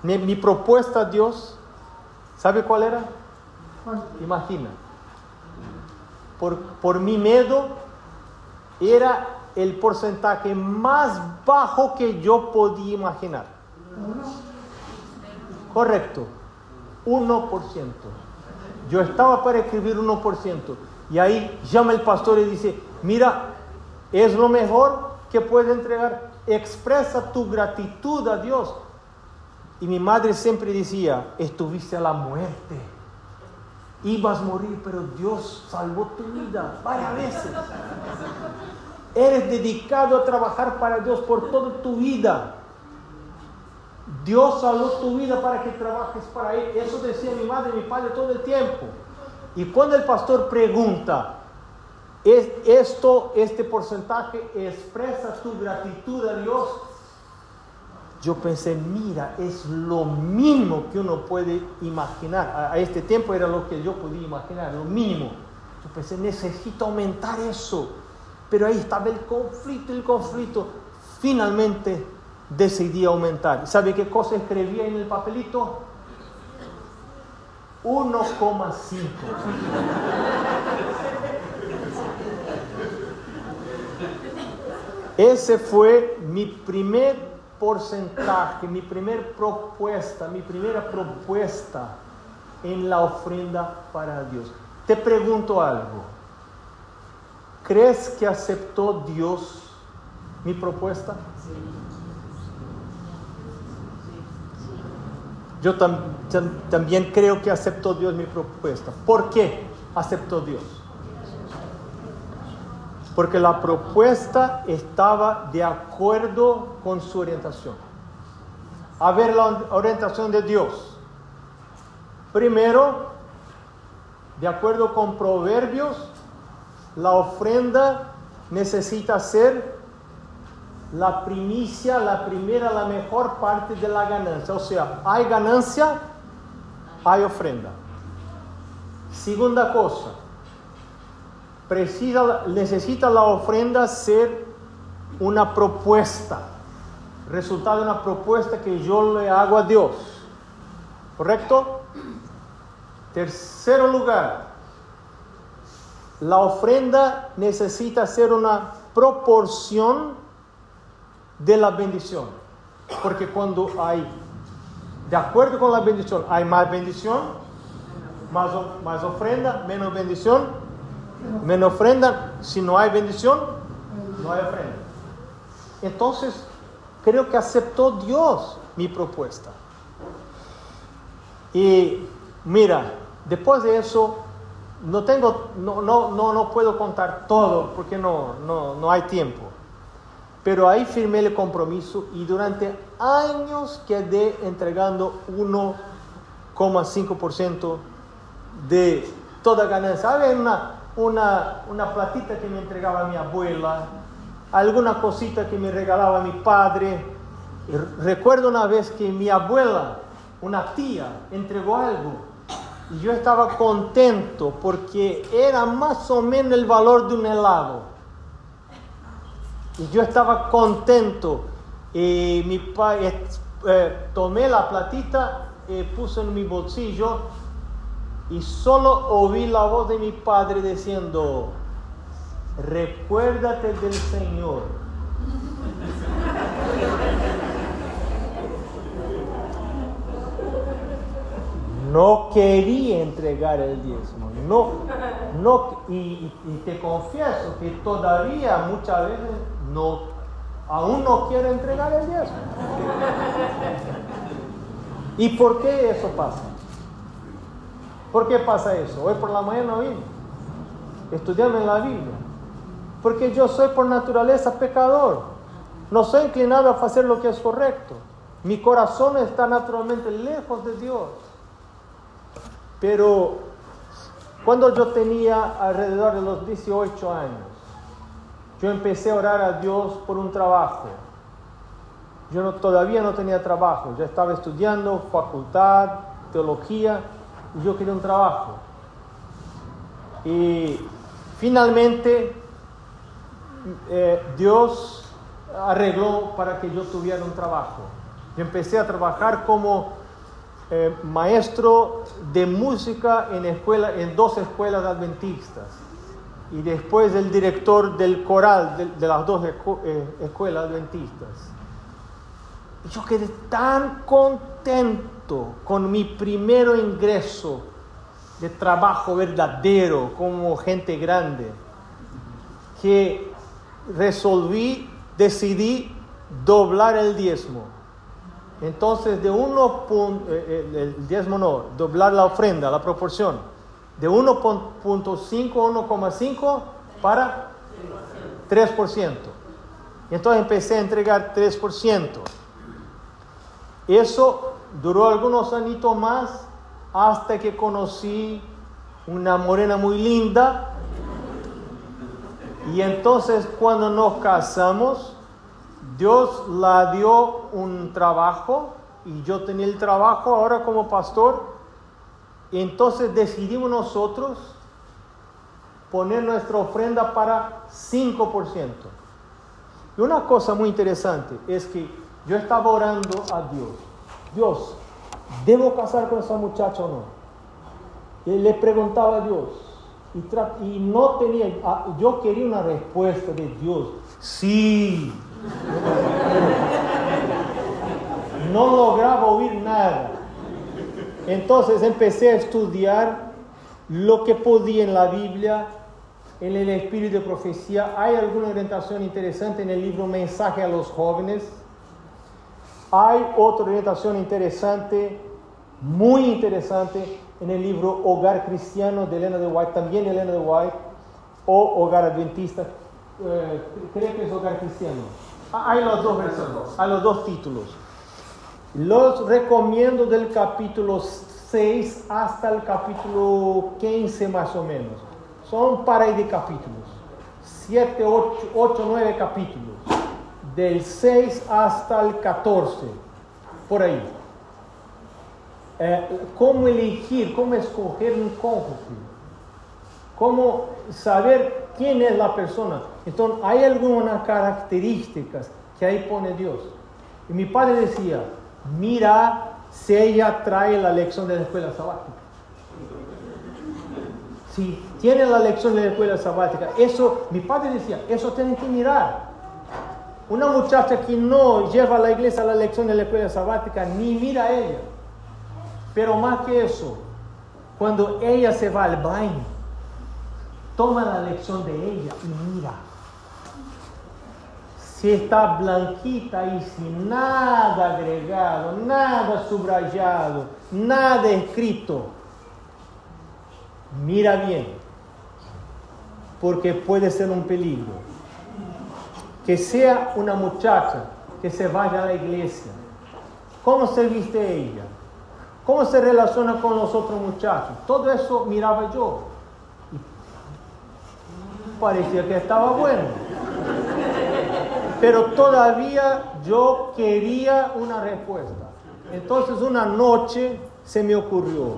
Mi, mi propuesta a Dios, ¿sabe cuál era? Imagina por, mi miedo, era el porcentaje más bajo que yo podía imaginar. Correcto, 1%. Yo estaba para escribir 1%. Y ahí llama el pastor y dice, mira, es lo mejor que puede entregar. Expresa tu gratitud a Dios. Y mi madre siempre decía, estuviste a la muerte ibas a morir, pero Dios salvó tu vida varias veces. Eres dedicado a trabajar para Dios por toda tu vida. Dios salvó tu vida para que trabajes para Él. Eso decía mi madre y mi padre todo el tiempo. Y cuando el pastor pregunta, ¿es esto, este porcentaje expresa tu gratitud a Dios? yo pensé, mira, es lo mínimo que uno puede imaginar. A, este tiempo era lo que yo podía imaginar, lo mínimo. Yo pensé, necesito aumentar eso. Pero ahí estaba el conflicto, el conflicto. Finalmente decidí aumentar. ¿Sabe qué cosa escribí en el papelito? 1,5. Ese fue mi primer porcentaje, mi primera propuesta, mi primera propuesta en la ofrenda para Dios. Te pregunto algo. ¿Crees que aceptó Dios mi propuesta? Yo también creo que aceptó Dios mi propuesta. ¿Por qué aceptó Dios? Porque la propuesta estaba de acuerdo con su orientación. A ver la orientación de Dios. Primero, de acuerdo con Proverbios, la ofrenda necesita ser la primicia, la primera, la mejor parte de la ganancia. O sea, hay ganancia, hay ofrenda. Segunda cosa, precisa, necesita la ofrenda ser una propuesta, resultado de una propuesta que yo le hago a Dios. ¿Correcto? Tercero lugar, la ofrenda necesita ser una proporción de la bendición. Porque cuando hay, de acuerdo con la bendición, hay más bendición, más, más ofrenda, menos bendición, Menos ofrenda, si no hay bendición, no hay ofrenda. Entonces, creo que aceptó Dios mi propuesta. Y mira, después de eso, no tengo, no, no, no, no puedo contar todo porque no, no, no hay tiempo. pero ahí firmé el compromiso y durante años quedé entregando 1,5% de toda ganancia. Una, una platita que me entregaba mi abuela, alguna cosita que me regalaba mi padre. Recuerdo una vez que mi abuela, una tía, entregó algo y yo estaba contento porque era más o menos el valor de un helado. Y yo estaba contento. Y mi padre, eh, eh, tomé la platita, y puse en mi bolsillo y solo oí la voz de mi padre diciendo, recuérdate del Señor. No quería entregar el diezmo, no, no, y te confieso que todavía muchas veces no, aún no quiere entregar el diezmo. ¿Y por qué eso pasa? ¿Por qué pasa eso? Hoy por la mañana vine estudiando en la Biblia. Porque yo soy por naturaleza pecador. No soy inclinado a hacer lo que es correcto. Mi corazón está naturalmente lejos de Dios. Pero cuando yo tenía alrededor de los 18 años, yo empecé a orar a Dios por un trabajo. Yo no, todavía no tenía trabajo, ya estaba estudiando facultad, teología, y yo quería un trabajo. Y finalmente eh, Dios arregló para que yo tuviera un trabajo. Yo empecé a trabajar como eh, maestro de música en, escuela, en dos escuelas adventistas y después el director del coral de, las dos eh, escuelas adventistas. Y yo quedé tan contento con mi primer ingreso de trabajo verdadero como gente grande que resolví, decidí doblar el diezmo. Entonces de uno, eh, eh, el diezmo no, doblar la ofrenda, la proporción de 1.5 a 1,5 para 3%. Y entonces empecé a entregar 3%. Eso duró algunos añitos más hasta que conocí una morena muy linda. Y entonces cuando nos casamos, Dios la dio un trabajo y yo tenía el trabajo ahora como pastor entonces decidimos nosotros poner nuestra ofrenda para 5%. Y una cosa muy interesante es que yo estaba orando a Dios. Dios, ¿debo casar con esa muchacha o no? Le preguntaba a Dios. Y, y no tenía, ah, yo quería una respuesta de Dios. Sí. No lograba oír nada. Entonces empecé a estudiar lo que podía en la Biblia, en el espíritu de profecía. Hay alguna orientación interesante en el libro Mensaje a los jóvenes. Hay otra orientación interesante, muy interesante, en el libro Hogar Cristiano de Elena de White, también Elena de White, o Hogar Adventista, eh, creo que es Hogar Cristiano. Ah, hay los dos versiones, hay los dos títulos. Los recomiendo del capítulo 6 hasta el capítulo 15 más o menos. Son para de capítulos. 7, 8, 8, 9 capítulos. Del 6 hasta el 14. Por ahí. Eh, cómo elegir, cómo escoger un cónyuge. Cómo saber quién es la persona. Entonces, hay algunas características que ahí pone Dios. Y mi padre decía, mira si ella trae la lección de la escuela sabática. Si tiene la lección de la escuela sabática, eso, mi padre decía, eso tienen que mirar. Una muchacha que no lleva a la iglesia la lección de la escuela sabática, ni mira a ella. Pero más que eso, cuando ella se va al baño, toma la lección de ella y mira si está blanquita y sin nada agregado, nada subrayado, nada escrito, mira bien, porque puede ser un peligro. Que sea una muchacha que se vaya a la iglesia. ¿Cómo se viste ella? ¿Cómo se relaciona con los otros muchachos? Todo eso miraba yo. Parecía que estaba bueno. Pero todavía yo quería una respuesta. Entonces una noche se me ocurrió,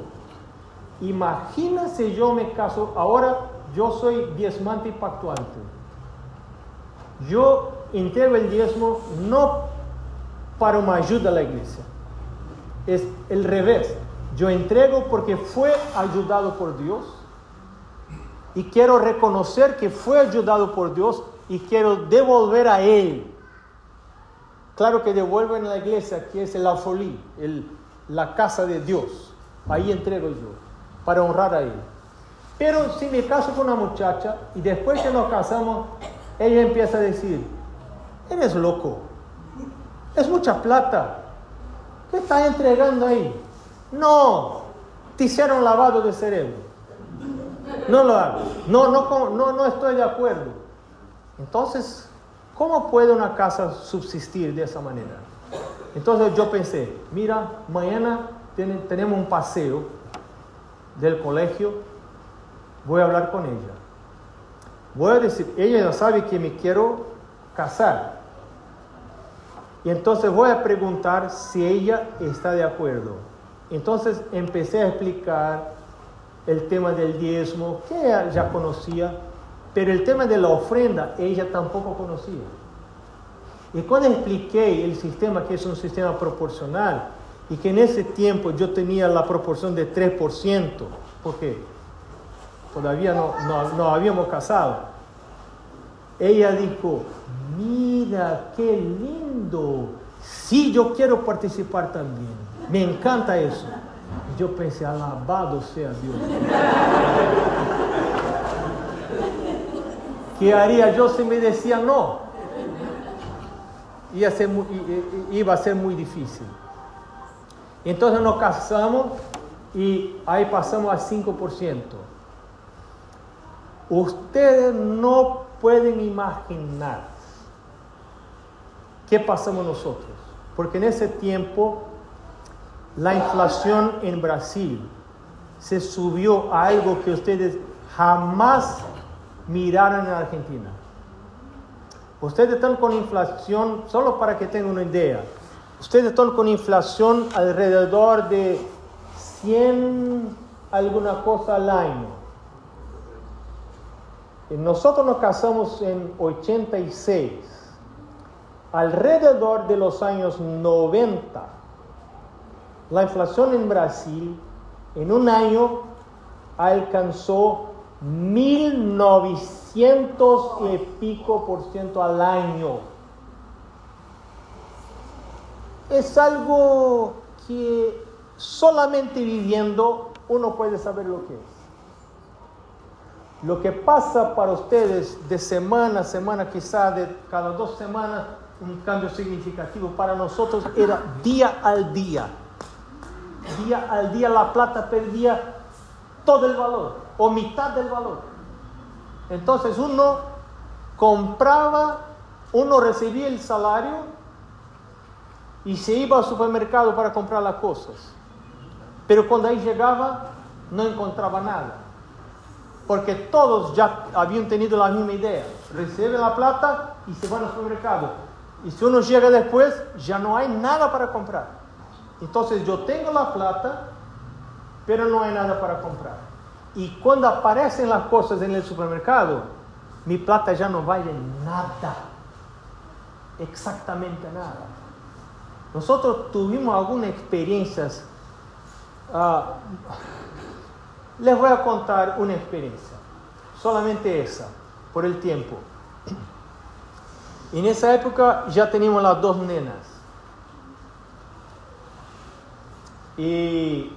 imagínese yo me caso, ahora yo soy diezmante y pactuante. Yo entrego el diezmo no para una ayuda a la iglesia, es el revés. Yo entrego porque fue ayudado por Dios y quiero reconocer que fue ayudado por Dios y quiero devolver a Él. Claro que devuelven a la iglesia, que es el alfolí, la casa de Dios. Ahí entrego yo, para honrar a Él. Pero si me caso con una muchacha y después que nos casamos, ella empieza a decir, eres loco, es mucha plata, ¿qué estás entregando ahí? No, te hicieron lavado de cerebro. No lo hago, no, no, no, no estoy de acuerdo. Entonces, ¿cómo puede una casa subsistir de esa manera? Entonces yo pensé, mira, mañana tenemos un paseo del colegio voy a hablar con ella. Voy a decir, ella ya sabe que me quiero casar. Y entonces voy a preguntar si ella está de acuerdo. Entonces empecé a explicar el tema del diezmo, que ella ya conocía, pero el tema de la ofrenda ella tampoco conocía. Y cuando expliqué el sistema, que es un sistema proporcional, y que en ese tiempo yo tenía la proporción de 3%, porque todavía no, no, habíamos casado, ella dijo, mira, qué lindo, sí, yo quiero participar también, me encanta eso. Yo pensé, alabado sea Dios. ¿Qué haría yo si me decía no? Iba a ser muy, iba a ser muy difícil. Entonces nos casamos y ahí pasamos a 5%. Ustedes no pueden imaginar qué pasamos nosotros, porque en ese tiempo la inflación en Brasil se subió a algo que ustedes jamás miraron en Argentina. Ustedes están con inflación, solo para que tengan una idea, ustedes están con inflación alrededor de 100 alguna cosa al año. Nosotros nos casamos en 86. Alrededor de los años 90, la inflación en Brasil en un año alcanzó 1900 y pico por ciento al año. Es algo que solamente viviendo uno puede saber lo que es. Lo que pasa para ustedes de semana a semana, quizá de cada dos semanas, un cambio significativo, para nosotros era día al día. Día al día la plata perdía todo el valor o mitad del valor. Entonces uno compraba, uno recibía el salario y se iba al supermercado para comprar las cosas. Pero cuando ahí llegaba no encontraba nada porque todos ya habían tenido la misma idea. Reciben la plata y se van al supermercado. Y si uno llega después, ya no hay nada para comprar. Entonces yo tengo la plata, pero no hay nada para comprar. Y cuando aparecen las cosas en el supermercado, mi plata ya no vale nada. Exactamente nada. Nosotros tuvimos algunas experiencias. Uh, les voy a contar una experiencia, solamente esa, por el tiempo. En esa época ya teníamos las dos nenas. Y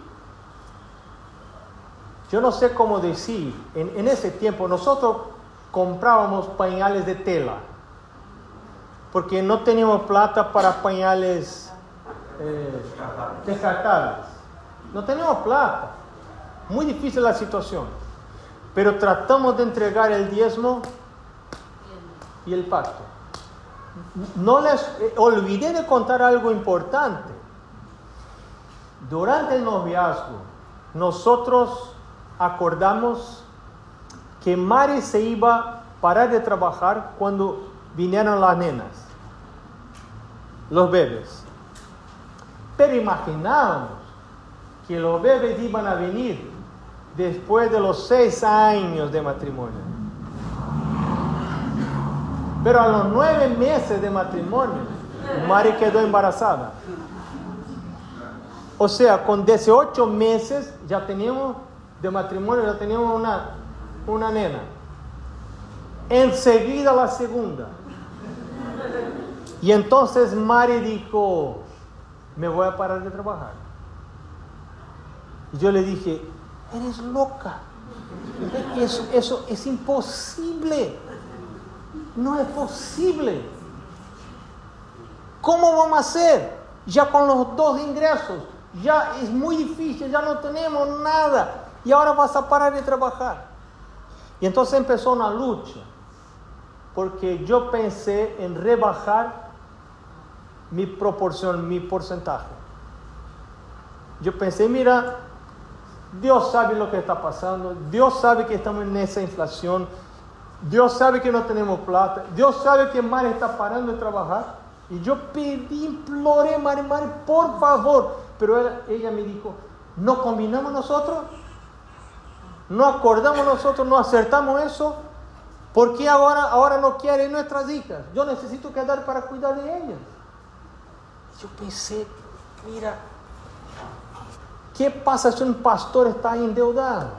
yo no sé cómo decir, en, ese tiempo nosotros comprábamos pañales de tela, porque no teníamos plata para pañales eh, descartables. No teníamos plata. Muy difícil la situación. Pero tratamos de entregar el diezmo y el pacto. no les eh, olvidé de contar algo importante. Durante el noviazgo, nosotros acordamos que Mari se iba a parar de trabajar cuando vinieron las nenas, los bebés. Pero imaginábamos que los bebés iban a venir después de los seis años de matrimonio. Pero a los nueve meses de matrimonio, Mari quedó embarazada. O sea, con 18 meses ya teníamos de matrimonio, ya teníamos una, una nena. Enseguida la segunda. Y entonces Mari dijo, me voy a parar de trabajar. Y yo le dije, eres loca. Eso, eso es imposible. No es posible. ¿Cómo vamos a hacer? Ya con los dos ingresos, ya es muy difícil, ya no tenemos nada. Y ahora vas a parar de trabajar. Y entonces empezó una lucha, porque yo pensé en rebajar mi proporción, mi porcentaje. Yo pensé, mira, Dios sabe lo que está pasando, Dios sabe que estamos en esa inflación, Dios sabe que no tenemos plata, Dios sabe que Mari está parando de trabajar. Y yo pedí, imploré, Mari, Mari, por favor. Pero ella, me dijo, ¿no combinamos nosotros? ¿No acordamos nosotros? ¿No acertamos eso? ¿Por qué ahora, ahora no quieren nuestras hijas? Yo necesito quedar para cuidar de ellas. Yo pensé, mira, ¿qué pasa si un pastor está endeudado?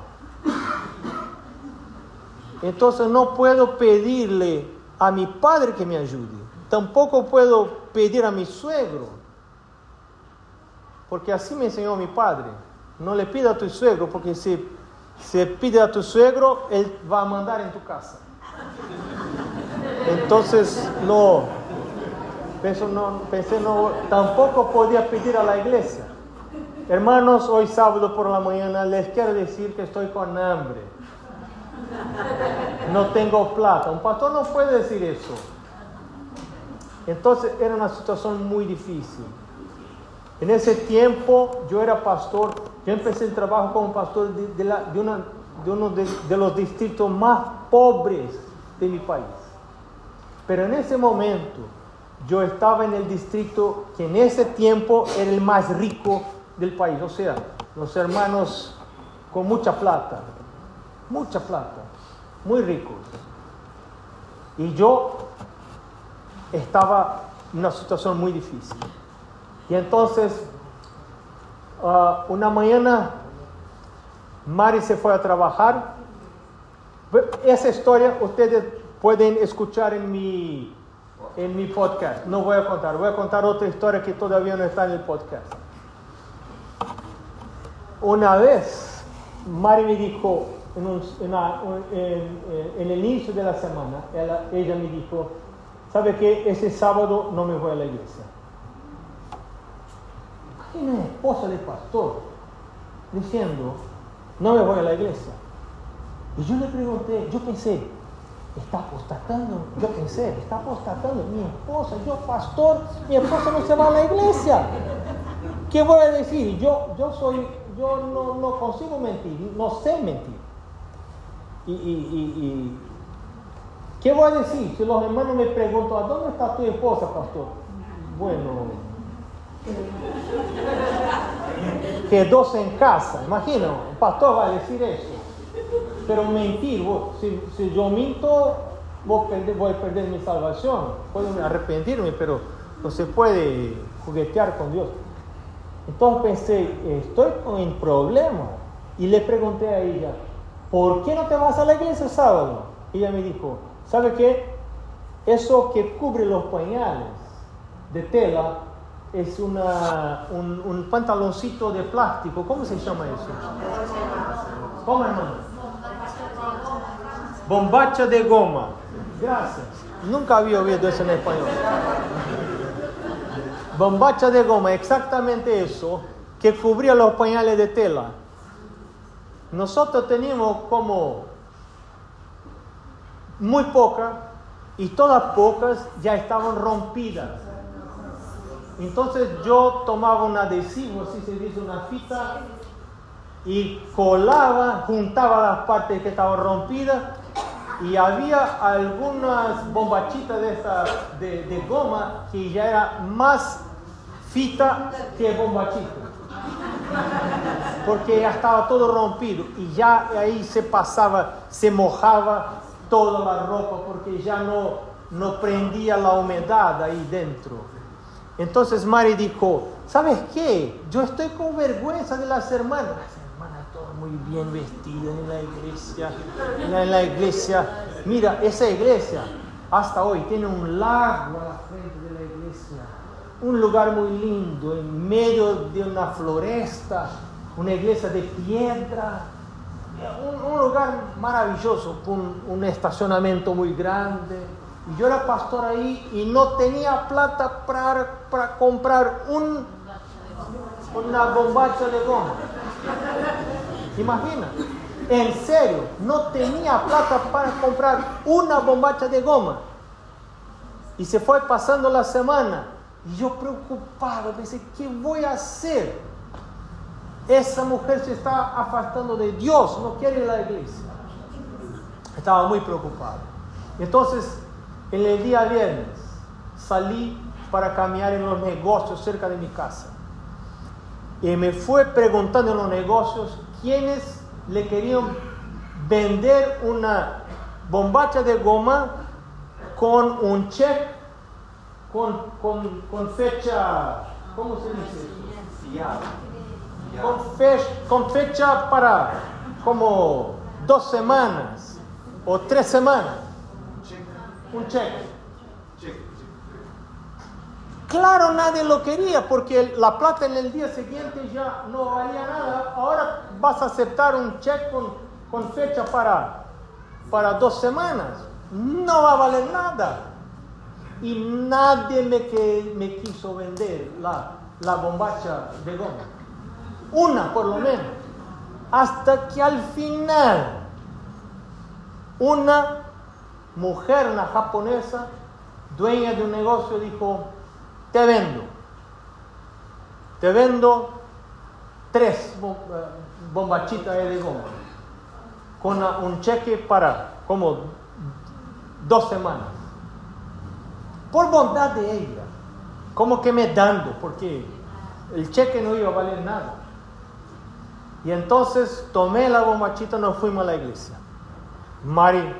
Entonces no puedo pedirle a mi padre que me ayude. Tampoco puedo pedir a mi suegro. Porque así me enseñó mi padre. No le pida a tu suegro, porque si se pide a tu suegro, él va a mandar en tu casa. Entonces, no, pensé no, pensé no, tampoco podía pedir a la iglesia. Hermanos, hoy sábado por la mañana les quiero decir que estoy con hambre. No tengo plata. Un pastor no puede decir eso. Entonces era una situación muy difícil. En ese tiempo yo era pastor, yo empecé el trabajo como pastor de, de, uno de los distritos más pobres de mi país. Pero en ese momento yo estaba en el distrito que en ese tiempo era el más rico del país, o sea, los hermanos con mucha plata, mucha plata, muy ricos. Y yo estaba en una situación muy difícil. Y entonces, ah, una mañana, Mari se fue a trabajar. Esa historia ustedes pueden escuchar en mi, en mi podcast. No voy a contar, voy a contar otra historia que todavía no está en el podcast. Una vez, Mari me dijo, en, el inicio de la semana, ella me dijo, ¿sabe qué? Ese sábado no me voy a la iglesia. Imagina esposa del pastor diciendo, no me voy a la iglesia. Y yo le pregunté, yo pensé, está apostatando, yo pensé, está apostatando mi esposa, yo pastor, mi esposa no se va a la iglesia. ¿Qué voy a decir? Yo, yo soy, yo no, consigo mentir, no sé mentir. Y, ¿Qué voy a decir? Si los hermanos me preguntan, ¿a dónde está tu esposa, pastor? Bueno, quedóse en casa. Imagina, un pastor va a decir eso. Pero mentir, si, yo minto, voy a perder mi salvación. Puedo arrepentirme, pero no se puede juguetear con Dios. Entonces pensé, estoy en problema. Y le pregunté a ella, ¿por qué no te vas a la iglesia sábado? Y ella me dijo, ¿sabe qué? Eso que cubre los pañales de tela es una, un, pantaloncito de plástico. ¿Cómo se llama eso? ¿Cómo hermano? Bombacha de goma. Gracias. Nunca había oído eso en español. Bombacha de goma, exactamente eso, que cubría los pañales de tela nosotros teníamos como muy poca y todas pocas ya estaban rompidas. Entonces yo tomaba un adhesivo, así se dice, una fita, y colaba, juntaba las partes que estaban rompidas y había algunas bombachitas de, esta, de, de goma que ya era más fita que bombachita. Porque ya estaba todo rompido y ya ahí se pasaba, se mojaba toda la ropa porque ya no, no prendía la humedad ahí dentro. Entonces Mari dijo, ¿sabes qué? Yo estoy con vergüenza de las hermanas. Muy bien vestidas en la iglesia. En la, iglesia. Mira, esa iglesia hasta hoy tiene un lago a la frente de la iglesia. Un lugar muy lindo, en medio de una floresta, una iglesia de piedra. Un, lugar maravilloso, un, un estacionamiento muy grande. Y yo era pastor ahí y no tenía plata para, comprar un, una bombacha de goma. Imagina, en serio, no tenía plata para comprar una bombacha de goma. Y se fue pasando la semana y yo preocupado, pensé, ¿qué voy a hacer? Esa mujer se está apartando de Dios, no quiere ir a la iglesia. Estaba muy preocupado. Entonces, en el día viernes salí para caminar en los negocios cerca de mi casa. Y me fue preguntando en los negocios quiénes le querían vender una bombacha de goma con un cheque, con fecha, ¿cómo se dice? Con fecha, con fecha para como dos semanas o tres semanas. Un cheque. Claro, nadie lo quería porque la plata en el día siguiente ya no valía nada. Ahora vas a aceptar un cheque con, fecha para, para dos semanas. No va a valer nada. Y nadie me, que, me quiso vender la, la bombacha de goma. Una por lo menos. Hasta que al final una mujer, una japonesa, dueña de un negocio, dijo, te vendo, te vendo tres bombachitas de goma, con un cheque para como dos semanas. Por bondad de ella, como que me dando, porque el cheque no iba a valer nada. Y entonces tomé la bombachita, nos fuimos a la iglesia. Mari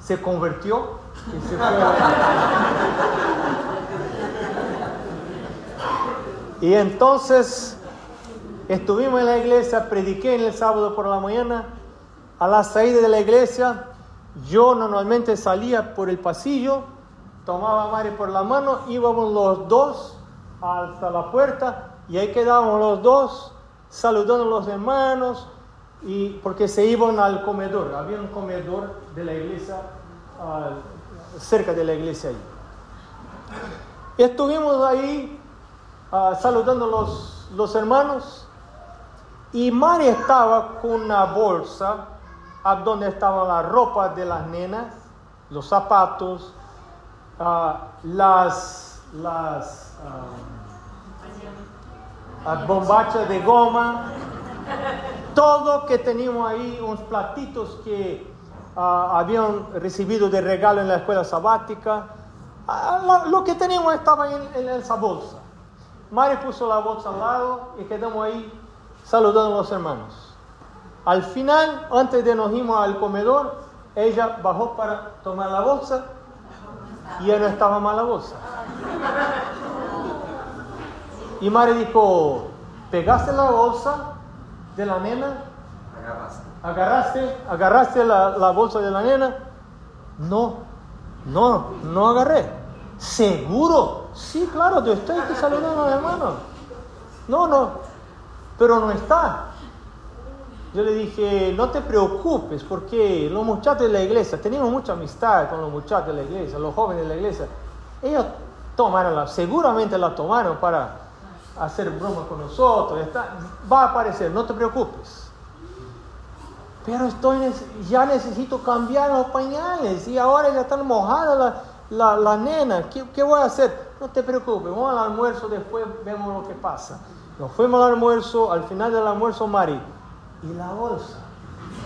se convirtió y se fue Y entonces estuvimos en la iglesia, prediqué en el sábado por la mañana. A la salida de la iglesia, yo normalmente salía por el pasillo, tomaba a Mari por la mano, íbamos los dos hasta la puerta y ahí quedábamos los dos saludando a los hermanos y porque se iban al comedor, había un comedor de la iglesia cerca de la iglesia ahí. Estuvimos ahí uh, saludando a los, los hermanos y Mari estaba con una bolsa a donde estaba la ropa de las nenas, los zapatos, uh, las, las bombachas de goma, todo que teníamos ahí, unos platitos que uh, habían recibido de regalo en la escuela sabática, uh, lo, lo, que teníamos estaba en, en, esa bolsa. Mari puso la bolsa al lado y quedamos ahí saludando a los hermanos. Al final, antes de nos irnos al comedor, ella bajó para tomar la bolsa y ya no estaba más la bolsa. Y Mari dijo, ¿pegaste la bolsa? de la nena? ¿Agarraste? ¿Agarraste la, la, bolsa de la nena? No, no, no agarré. ¿Seguro? Sí, claro, yo estoy saludando a los hermanos. No, no, pero no está. Yo le dije, no te preocupes, porque los muchachos de la iglesia, teníamos mucha amistad con los muchachos de la iglesia, los jóvenes de la iglesia. Ellos tomaron la, seguramente la tomaron para hacer broma con nosotros, está, va a aparecer, no te preocupes. pero estoy, ya necesito cambiar los pañales y ahora ya están mojadas la, la, la nena, ¿Qué, ¿qué voy a hacer? No te preocupes, vamos al almuerzo, después vemos lo que pasa. Nos fuimos al almuerzo, al final del almuerzo, Mari, y la bolsa.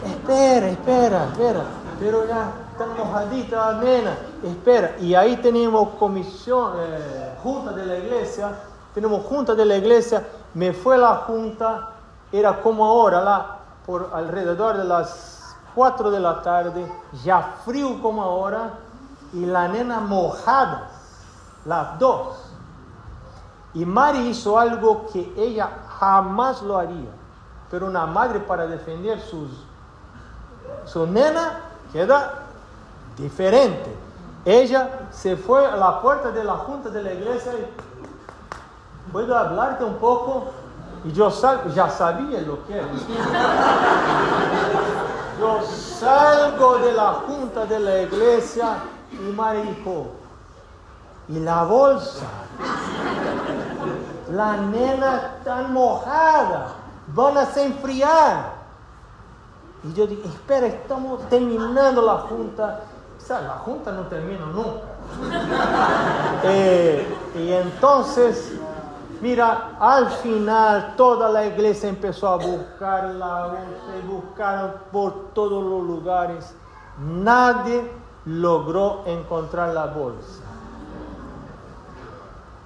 Espera, espera, espera, pero ya están mojaditas las nena, espera. Y ahí tenemos comisión, eh, junta de la iglesia, tenemos junta de la iglesia, me fue la junta, era como ahora, la, por alrededor de las 4 de la tarde, ya frío como ahora, y la nena mojada, las dos. Y Mari hizo algo que ella jamás lo haría, pero una madre para defender sus, su nena queda diferente. Ella se fue a la puerta de la junta de la iglesia y puedo hablarte un poco. Y yo salgo, ya sabía lo que era. Yo salgo de la junta de la iglesia y María dijo, ¿y la bolsa? La nena está mojada, van a se enfriar. Y yo dije, espera, estamos terminando la junta. O sea, la junta no termina nunca. Eh, y entonces, mira, al final toda la iglesia empezó a buscar la bolsa y buscaron por todos los lugares. Nadie logró encontrar la bolsa.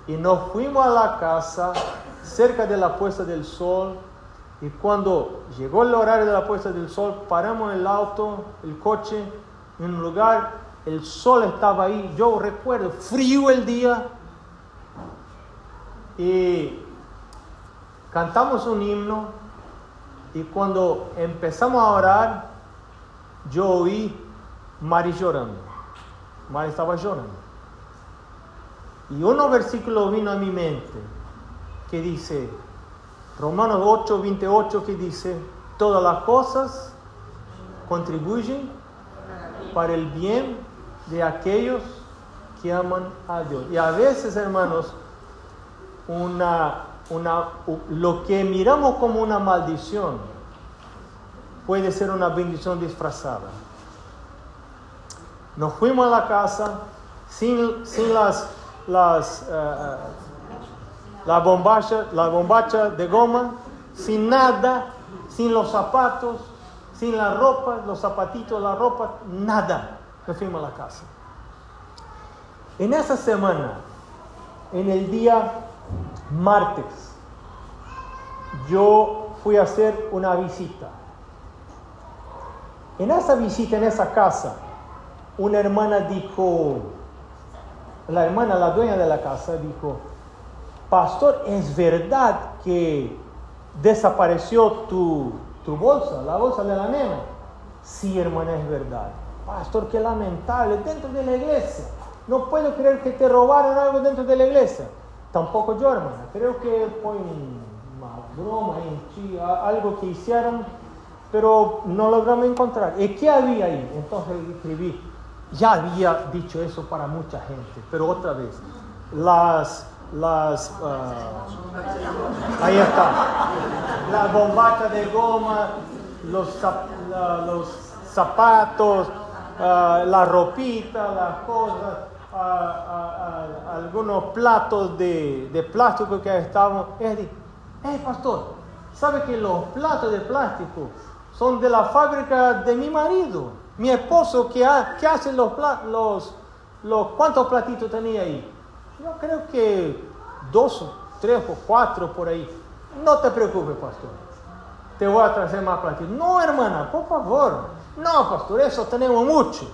Y nos fuimos a la casa cerca de la puesta del sol. Y cuando llegó el horario de la puesta del sol, paramos el auto, el coche, en un lugar, el sol estaba ahí, yo recuerdo, frío el día, y cantamos un himno, y cuando empezamos a orar, yo oí Mari llorando, Mari estaba llorando. Y uno versículo vino a mi mente que dice, Romanos 8, 28, que dice, todas las cosas contribuyen para el bien de aquellos que aman a Dios. Y a veces, hermanos, una, una, lo que miramos como una maldición puede ser una bendición disfrazada. Nos fuimos a la casa sin, sin las, las, uh, la, bombacha, de goma, sin nada, sin los zapatos, sin la ropa, los zapatitos, la ropa, nada. Nos fuimos a la casa. En esa semana, en el día martes, yo fui a hacer una visita. En esa visita, en esa casa, una hermana dijo, la hermana, la dueña de la casa, dijo, pastor, ¿es verdad que desapareció tu, tu bolsa, la bolsa de la nena? Sí, hermana, es verdad. Pastor, qué lamentable, dentro de la iglesia. No puedo creer que te robaron algo dentro de la iglesia. Tampoco yo, hermana. Creo que fue una broma, algo que hicieron, pero no logramos encontrar. ¿Y qué había ahí? Entonces escribí, ya había dicho eso para mucha gente, pero otra vez, las, las, uh, ahí está, la bombacha de goma, los, los zapatos, uh, la ropita, las cosas, uh, algunos platos de, de, plástico que estaban. Es hey pastor, ¿sabe que los platos de plástico son de la fábrica de mi marido? Mi esposo, ¿qué, hace los, los, los, cuántos platitos tenía ahí? Yo creo que dos, tres o cuatro por ahí. No te preocupes, pastor. Te voy a traer más platitos. No, hermana, por favor. No, pastor, eso tenemos mucho.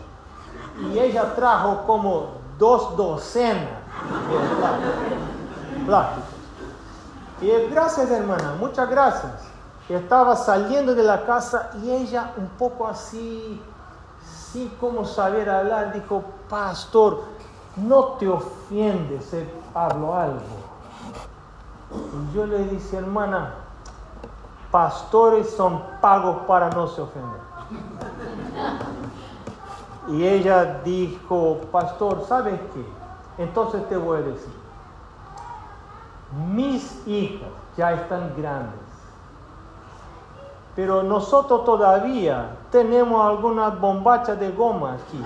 Y ella trajo como dos docenas de plásticos. Y gracias, hermana, muchas gracias. Estaba saliendo de la casa y ella un poco así así como saber hablar, dijo, pastor, no te ofendes si hablo algo. Y yo le dije, hermana, pastores son pagos para no se ofender. Y ella dijo, pastor, ¿sabes qué? Entonces te voy a decir, mis hijas ya están grandes, pero nosotros todavía tenemos algunas bombachas de goma aquí.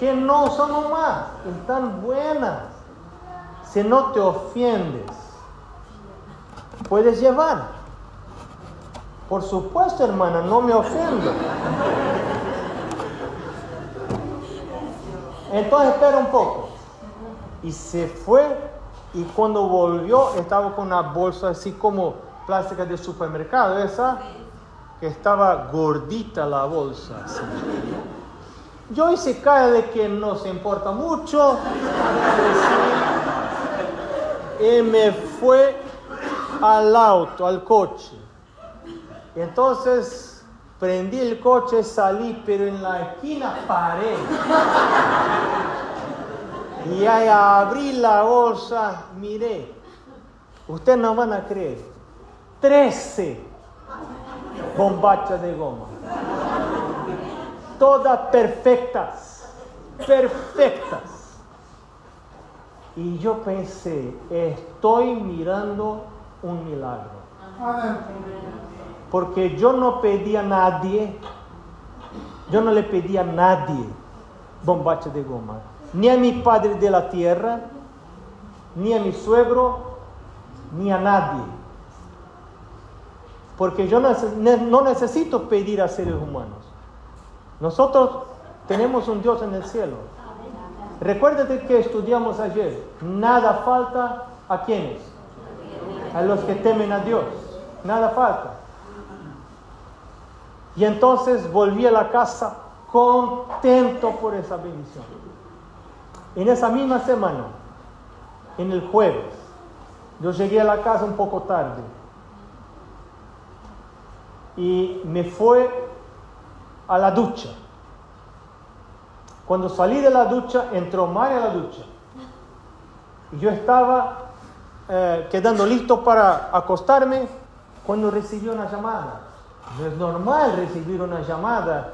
que no son más, están buenas. Si no te ofendes, puedes llevar. Por supuesto, hermana, no me ofendo. Entonces espera un poco. Y se fue y cuando volvió estaba con una bolsa así como plástica de supermercado, esa que estaba gordita la bolsa. Yo hice cara de que no se importa mucho y me fue al auto, al coche. Y entonces prendí el coche, salí, pero en la esquina paré. Y ahí abrí la bolsa, miré. Ustedes no van a creer. Trece bombachas de goma. Todas perfectas. Perfectas. Y yo pensé, estoy mirando un milagro. Porque yo no pedí a nadie, yo no le pedí a nadie bombacha de goma ni a mi padre de la tierra, ni a mi suegro, ni a nadie. Porque yo no necesito pedir a seres humanos. Nosotros tenemos un Dios en el cielo. Recuérdate que estudiamos ayer. Nada falta a quienes? A los que temen a Dios. Nada falta. Y entonces volví a la casa contento por esa bendición. En esa misma semana, en el jueves, yo llegué a la casa un poco tarde y me fue a la ducha. Cuando salí de la ducha, entró María a la ducha. Y yo estaba eh, quedando listo para acostarme cuando recibí una llamada. No es normal recibir una llamada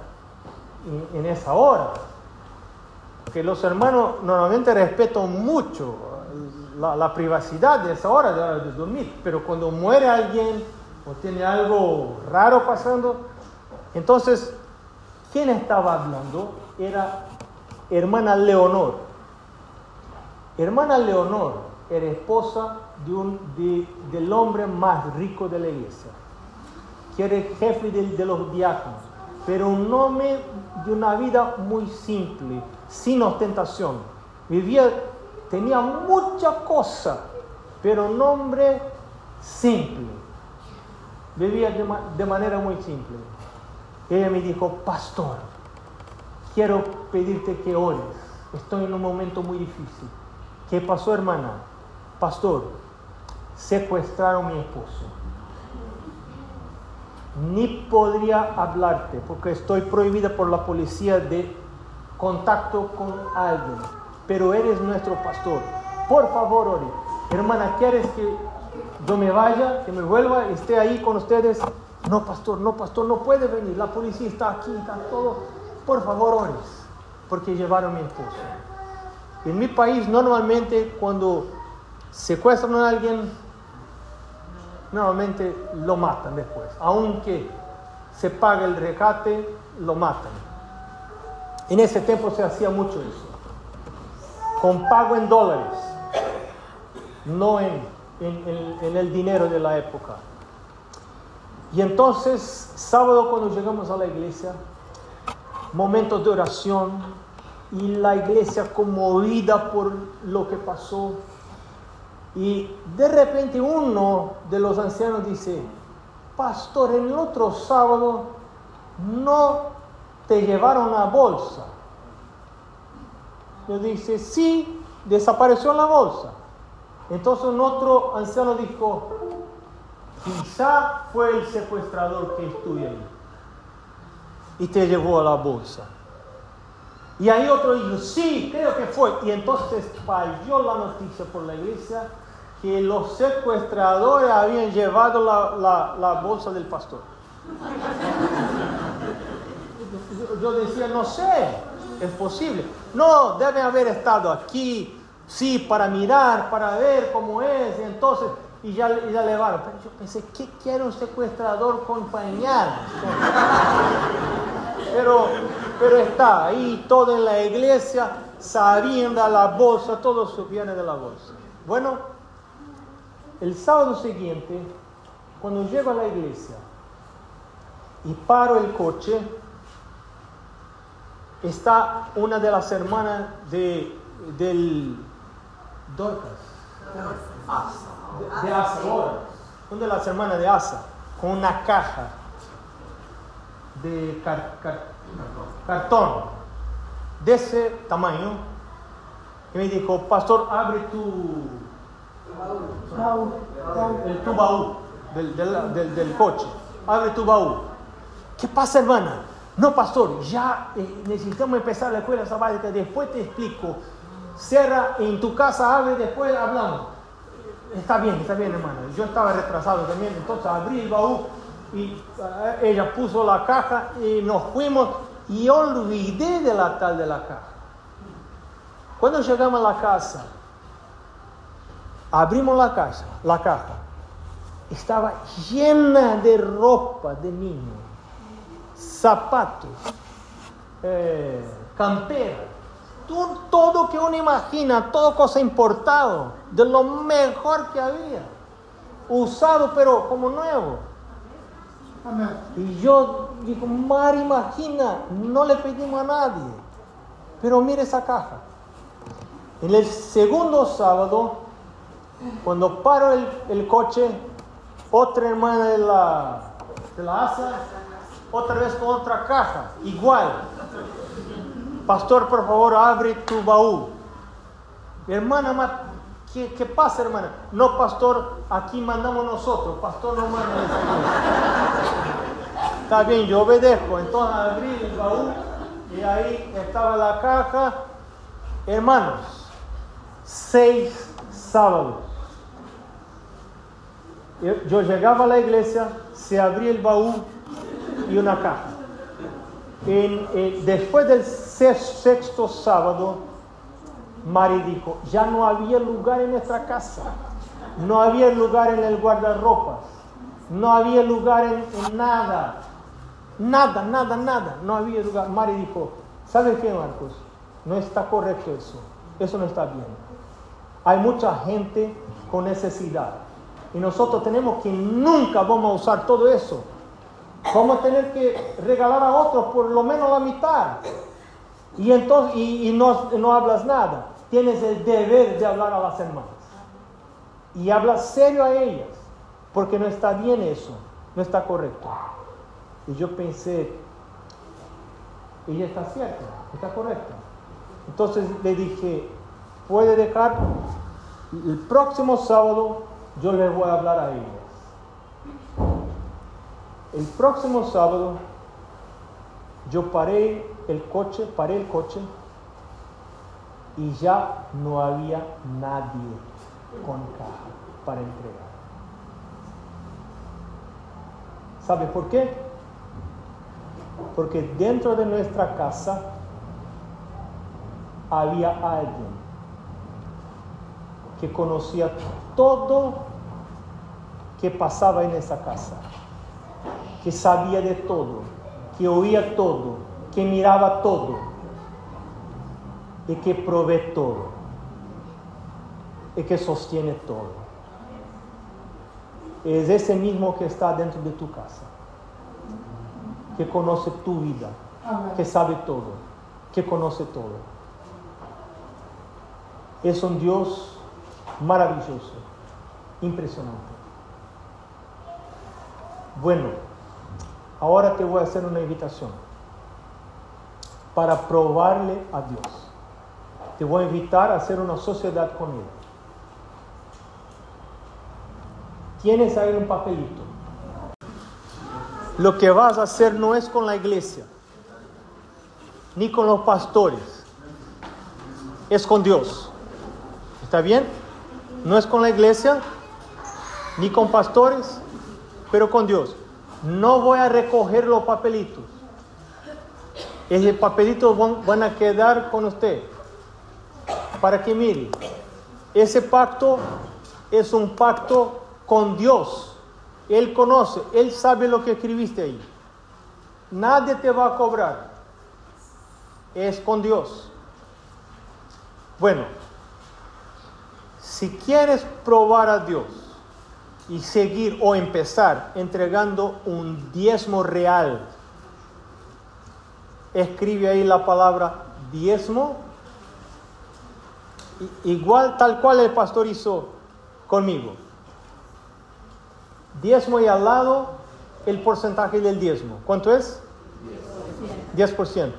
en esa hora que los hermanos normalmente respetan mucho la, privacidad de esa hora de, dormir, pero cuando muere alguien o tiene algo raro pasando, entonces, ¿quién estaba hablando? Era hermana Leonor. Hermana Leonor era esposa de un, del hombre más rico de la iglesia, que era el jefe de, de los diáconos, pero un hombre de una vida muy simple, sin ostentación. Vivía, tenía mucha cosa, pero un hombre simple. Vivía de, manera muy simple. Ella me dijo, pastor, quiero pedirte que ores. Estoy en un momento muy difícil. ¿Qué pasó, hermana? Pastor, secuestraron a mi esposo. Ni podría hablarte porque estoy prohibida por la policía de contacto con alguien, pero eres nuestro pastor. Por favor, ore. Hermana, ¿quieres que yo me vaya, que me vuelva, esté ahí con ustedes? No, pastor, no, pastor, no puede venir. La policía está aquí, está todo. Por favor, ores, porque llevaron a mi esposo. En mi país, normalmente, cuando secuestran a alguien, normalmente lo matan después. Aunque se pague el recate, lo matan. En ese tiempo se hacía mucho eso. Con pago en dólares, no en, en, el dinero de la época. Y entonces, sábado cuando llegamos a la iglesia, momentos de oración y la iglesia conmovida por lo que pasó. Y de repente uno de los ancianos dice, pastor, en el otro sábado no te llevaron la bolsa. Yo dice, sí, desapareció la bolsa. Entonces un otro anciano dijo, quizá fue el secuestrador que estuvo ahí y te llevó a la bolsa. Y ahí otro dijo, sí, creo que fue. Y entonces falló la noticia por la iglesia que los secuestradores habían llevado la, bolsa del pastor yo decía, no sé, es posible. No, debe haber estado aquí, sí, para mirar, para ver cómo es. entonces, y ya, y ya levaron. Pero yo pensé, ¿qué quiere un secuestrador con? Pero, pero está ahí todo en la iglesia, sabiendo la bolsa, todo su viene de la bolsa. Bueno, el sábado siguiente, cuando llego a la iglesia y paro el coche, está una de las hermanas de, del Dorcas, de, de Asa, una de las hermanas de Asa, con una caja de car- car- cartón de ese tamaño y me dijo, pastor, abre tu el- tu baúl del, del- del- del coche, abre tu baúl. ¿Qué pasa, hermana? No, pastor, ya eh, necesitamos empezar la escuela sabática, después te explico. Cierra en tu casa, abre, después hablamos. Está bien, está bien, hermana. Yo estaba retrasado también, entonces abrí el baúl y eh, ella puso la caja y nos fuimos y olvidé de la tal de la caja. Cuando llegamos a la casa, abrimos la casa, la caja, estaba llena de ropa de niño, zapatos, eh, campera, todo, todo que uno imagina, todo cosa importado, de lo mejor que había, usado pero como nuevo. Y yo digo, Mar, imagina, no le pedimos a nadie, pero mire esa caja. En el segundo sábado, cuando paro el, el coche, otra hermana de la, de la ASA, otra vez con otra caja, igual. Pastor, por favor, abre tu baúl. Mi hermana, ma- ¿qué, qué pasa, hermana? No, pastor, aquí mandamos nosotros. Pastor no manda. Está bien, yo obedezco. Entonces abrí el baúl y ahí estaba la caja. Hermanos, seis sábados. Yo, llegaba a la iglesia, se abría el baúl y una caja. En- eh, después del sexto sábado, Mari dijo, ya no había lugar en nuestra casa, no había lugar en el guardarropas, no había lugar en, nada, nada, nada, nada, no había lugar. Mari dijo, ¿sabes qué, Marcos? No está correcto eso, eso no está bien. Hay mucha gente con necesidad y nosotros tenemos que nunca vamos a usar todo eso. Vamos a tener que regalar a otros por lo menos la mitad. Y entonces, y, y no, no hablas nada. Tienes el deber de hablar a las hermanas. Y hablas serio a ellas. Porque no está bien eso. No está correcto. Y yo pensé, ella está cierta, está correcta. Entonces le dije, puede dejar, el próximo sábado yo les voy a hablar a ellas. El próximo sábado yo paré el coche, paré el coche y ya no había nadie con caja para entregar. ¿Sabe por qué? Porque dentro de nuestra casa había alguien que conocía todo que pasaba en esa casa que sabía de todo, que oía todo, que miraba todo y que provee todo y que sostiene todo. Es ese mismo que está dentro de tu casa, que conoce tu vida, que sabe todo, que conoce todo. Es un Dios maravilloso, impresionante. Bueno, ahora te voy a hacer una invitación para probarle a Dios. Te voy a invitar a hacer una sociedad con Él. Tienes ahí un papelito. Lo que vas a hacer no es con la iglesia, ni con los pastores, es con Dios. ¿Está bien? No es con la iglesia, ni con pastores, pero con Dios. No voy a recoger los papelitos. Esos papelitos van, van a quedar con usted. Para que mire, ese pacto es un pacto con Dios. Él conoce, Él sabe lo que escribiste ahí. Nadie te va a cobrar. Es con Dios. Bueno, si quieres probar a Dios y seguir o empezar entregando un diezmo real, escribe ahí la palabra diezmo, igual tal cual el pastor hizo conmigo. Diezmo y al lado el porcentaje del diezmo. ¿Cuánto es? 10%.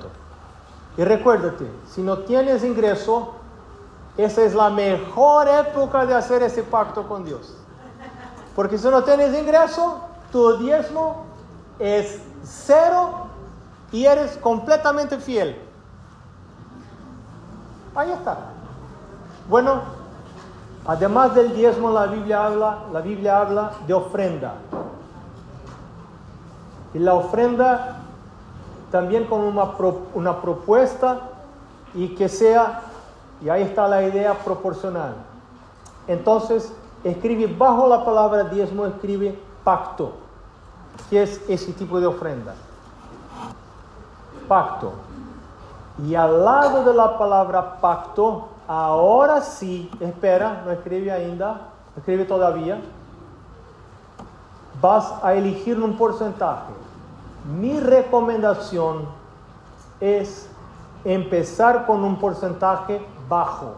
Y recuérdate, si no tienes ingreso, esa es la mejor época de hacer ese pacto con Dios. Porque si no tienes ingreso, tu diezmo es cero y eres completamente fiel. Ahí está. Bueno, además del diezmo, la Biblia habla, la Biblia habla de ofrenda. Y la ofrenda también con una, una propuesta y que sea, y ahí está la idea proporcional. Entonces, escribe bajo la palabra diezmo, escribe pacto, que es ese tipo de ofrenda. Pacto. Y al lado de la palabra pacto, ahora sí, espera, no escribe ainda, escribe todavía, vas a elegir un porcentaje. Mi recomendación es empezar con un porcentaje bajo.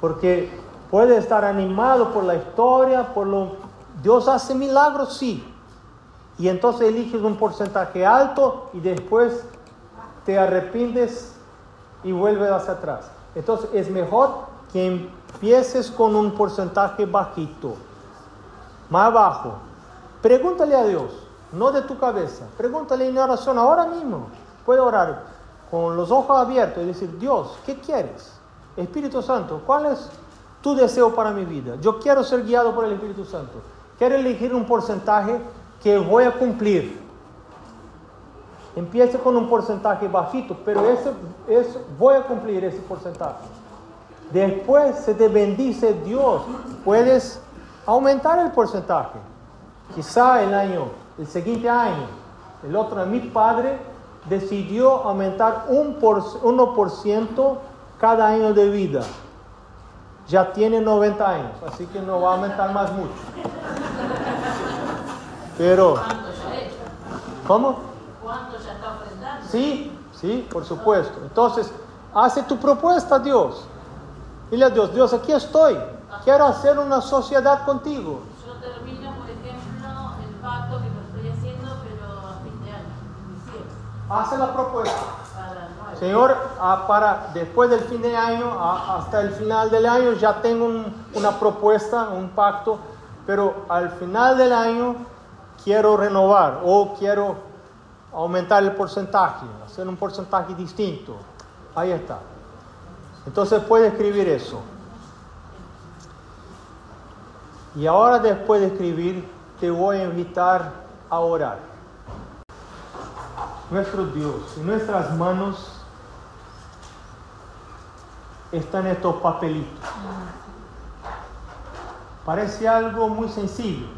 Porque puede estar animado por la historia, por lo... Dios hace milagros, sí. Y entonces eliges un porcentaje alto y después te arrepientes y vuelves hacia atrás. Entonces es mejor que empieces con un porcentaje bajito, más bajo. Pregúntale a Dios, no de tu cabeza. Pregúntale en oración ahora mismo. Puede orar con los ojos abiertos y decir, Dios, ¿qué quieres? Espíritu Santo, ¿cuál es tu deseo para mi vida? Yo quiero ser guiado por el Espíritu Santo. Quiero elegir un porcentaje que voy a cumplir. Empiece con un porcentaje bajito, pero ese, eso, voy a cumplir ese porcentaje. Después se te bendice Dios, puedes aumentar el porcentaje. Quizá el año, el siguiente año, el otro, mi padre decidió aumentar un por, 1% cada año de vida. Ya tiene 90 años, así que no va a aumentar más mucho. Pero, ¿cómo? ¿Cuánto ya está ofrendando? Sí, sí, por supuesto. Entonces, hace tu propuesta a Dios. Dile a Dios, Dios, aquí estoy. Quiero hacer una sociedad contigo. Yo termino, por ejemplo, el pacto que lo estoy haciendo, pero a fin de año, Hace la propuesta. Señor, ah, para después del fin de año, ah, hasta el final del año, ya tengo un- una propuesta, un pacto, pero al final del año quiero renovar o quiero aumentar el porcentaje, hacer un porcentaje distinto. Ahí está. Entonces puede escribir eso. Y ahora después de escribir, te voy a invitar a orar. Nuestro Dios, en nuestras manos están estos papelitos. Parece algo muy sencillo,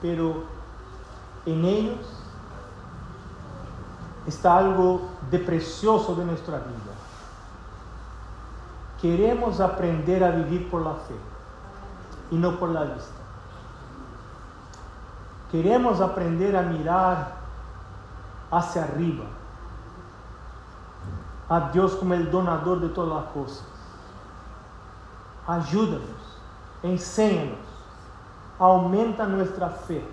pero en ellos está algo de precioso de nuestra vida. Queremos aprender a vivir por la fe y no por la vista. Queremos aprender a mirar hacia arriba, a Dios como el donador de todas las cosas. Ayúdanos, enséñanos, aumenta nuestra fe,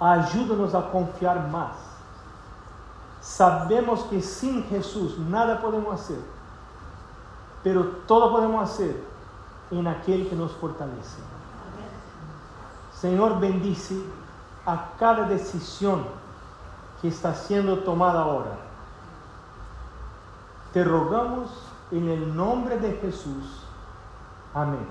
ayúdanos a confiar más. Sabemos que sin Jesús nada podemos hacer, pero todo podemos hacer en aquel que nos fortalece. Señor, bendice a cada decisión que está siendo tomada ahora. Te rogamos en el nombre de Jesús. Amén.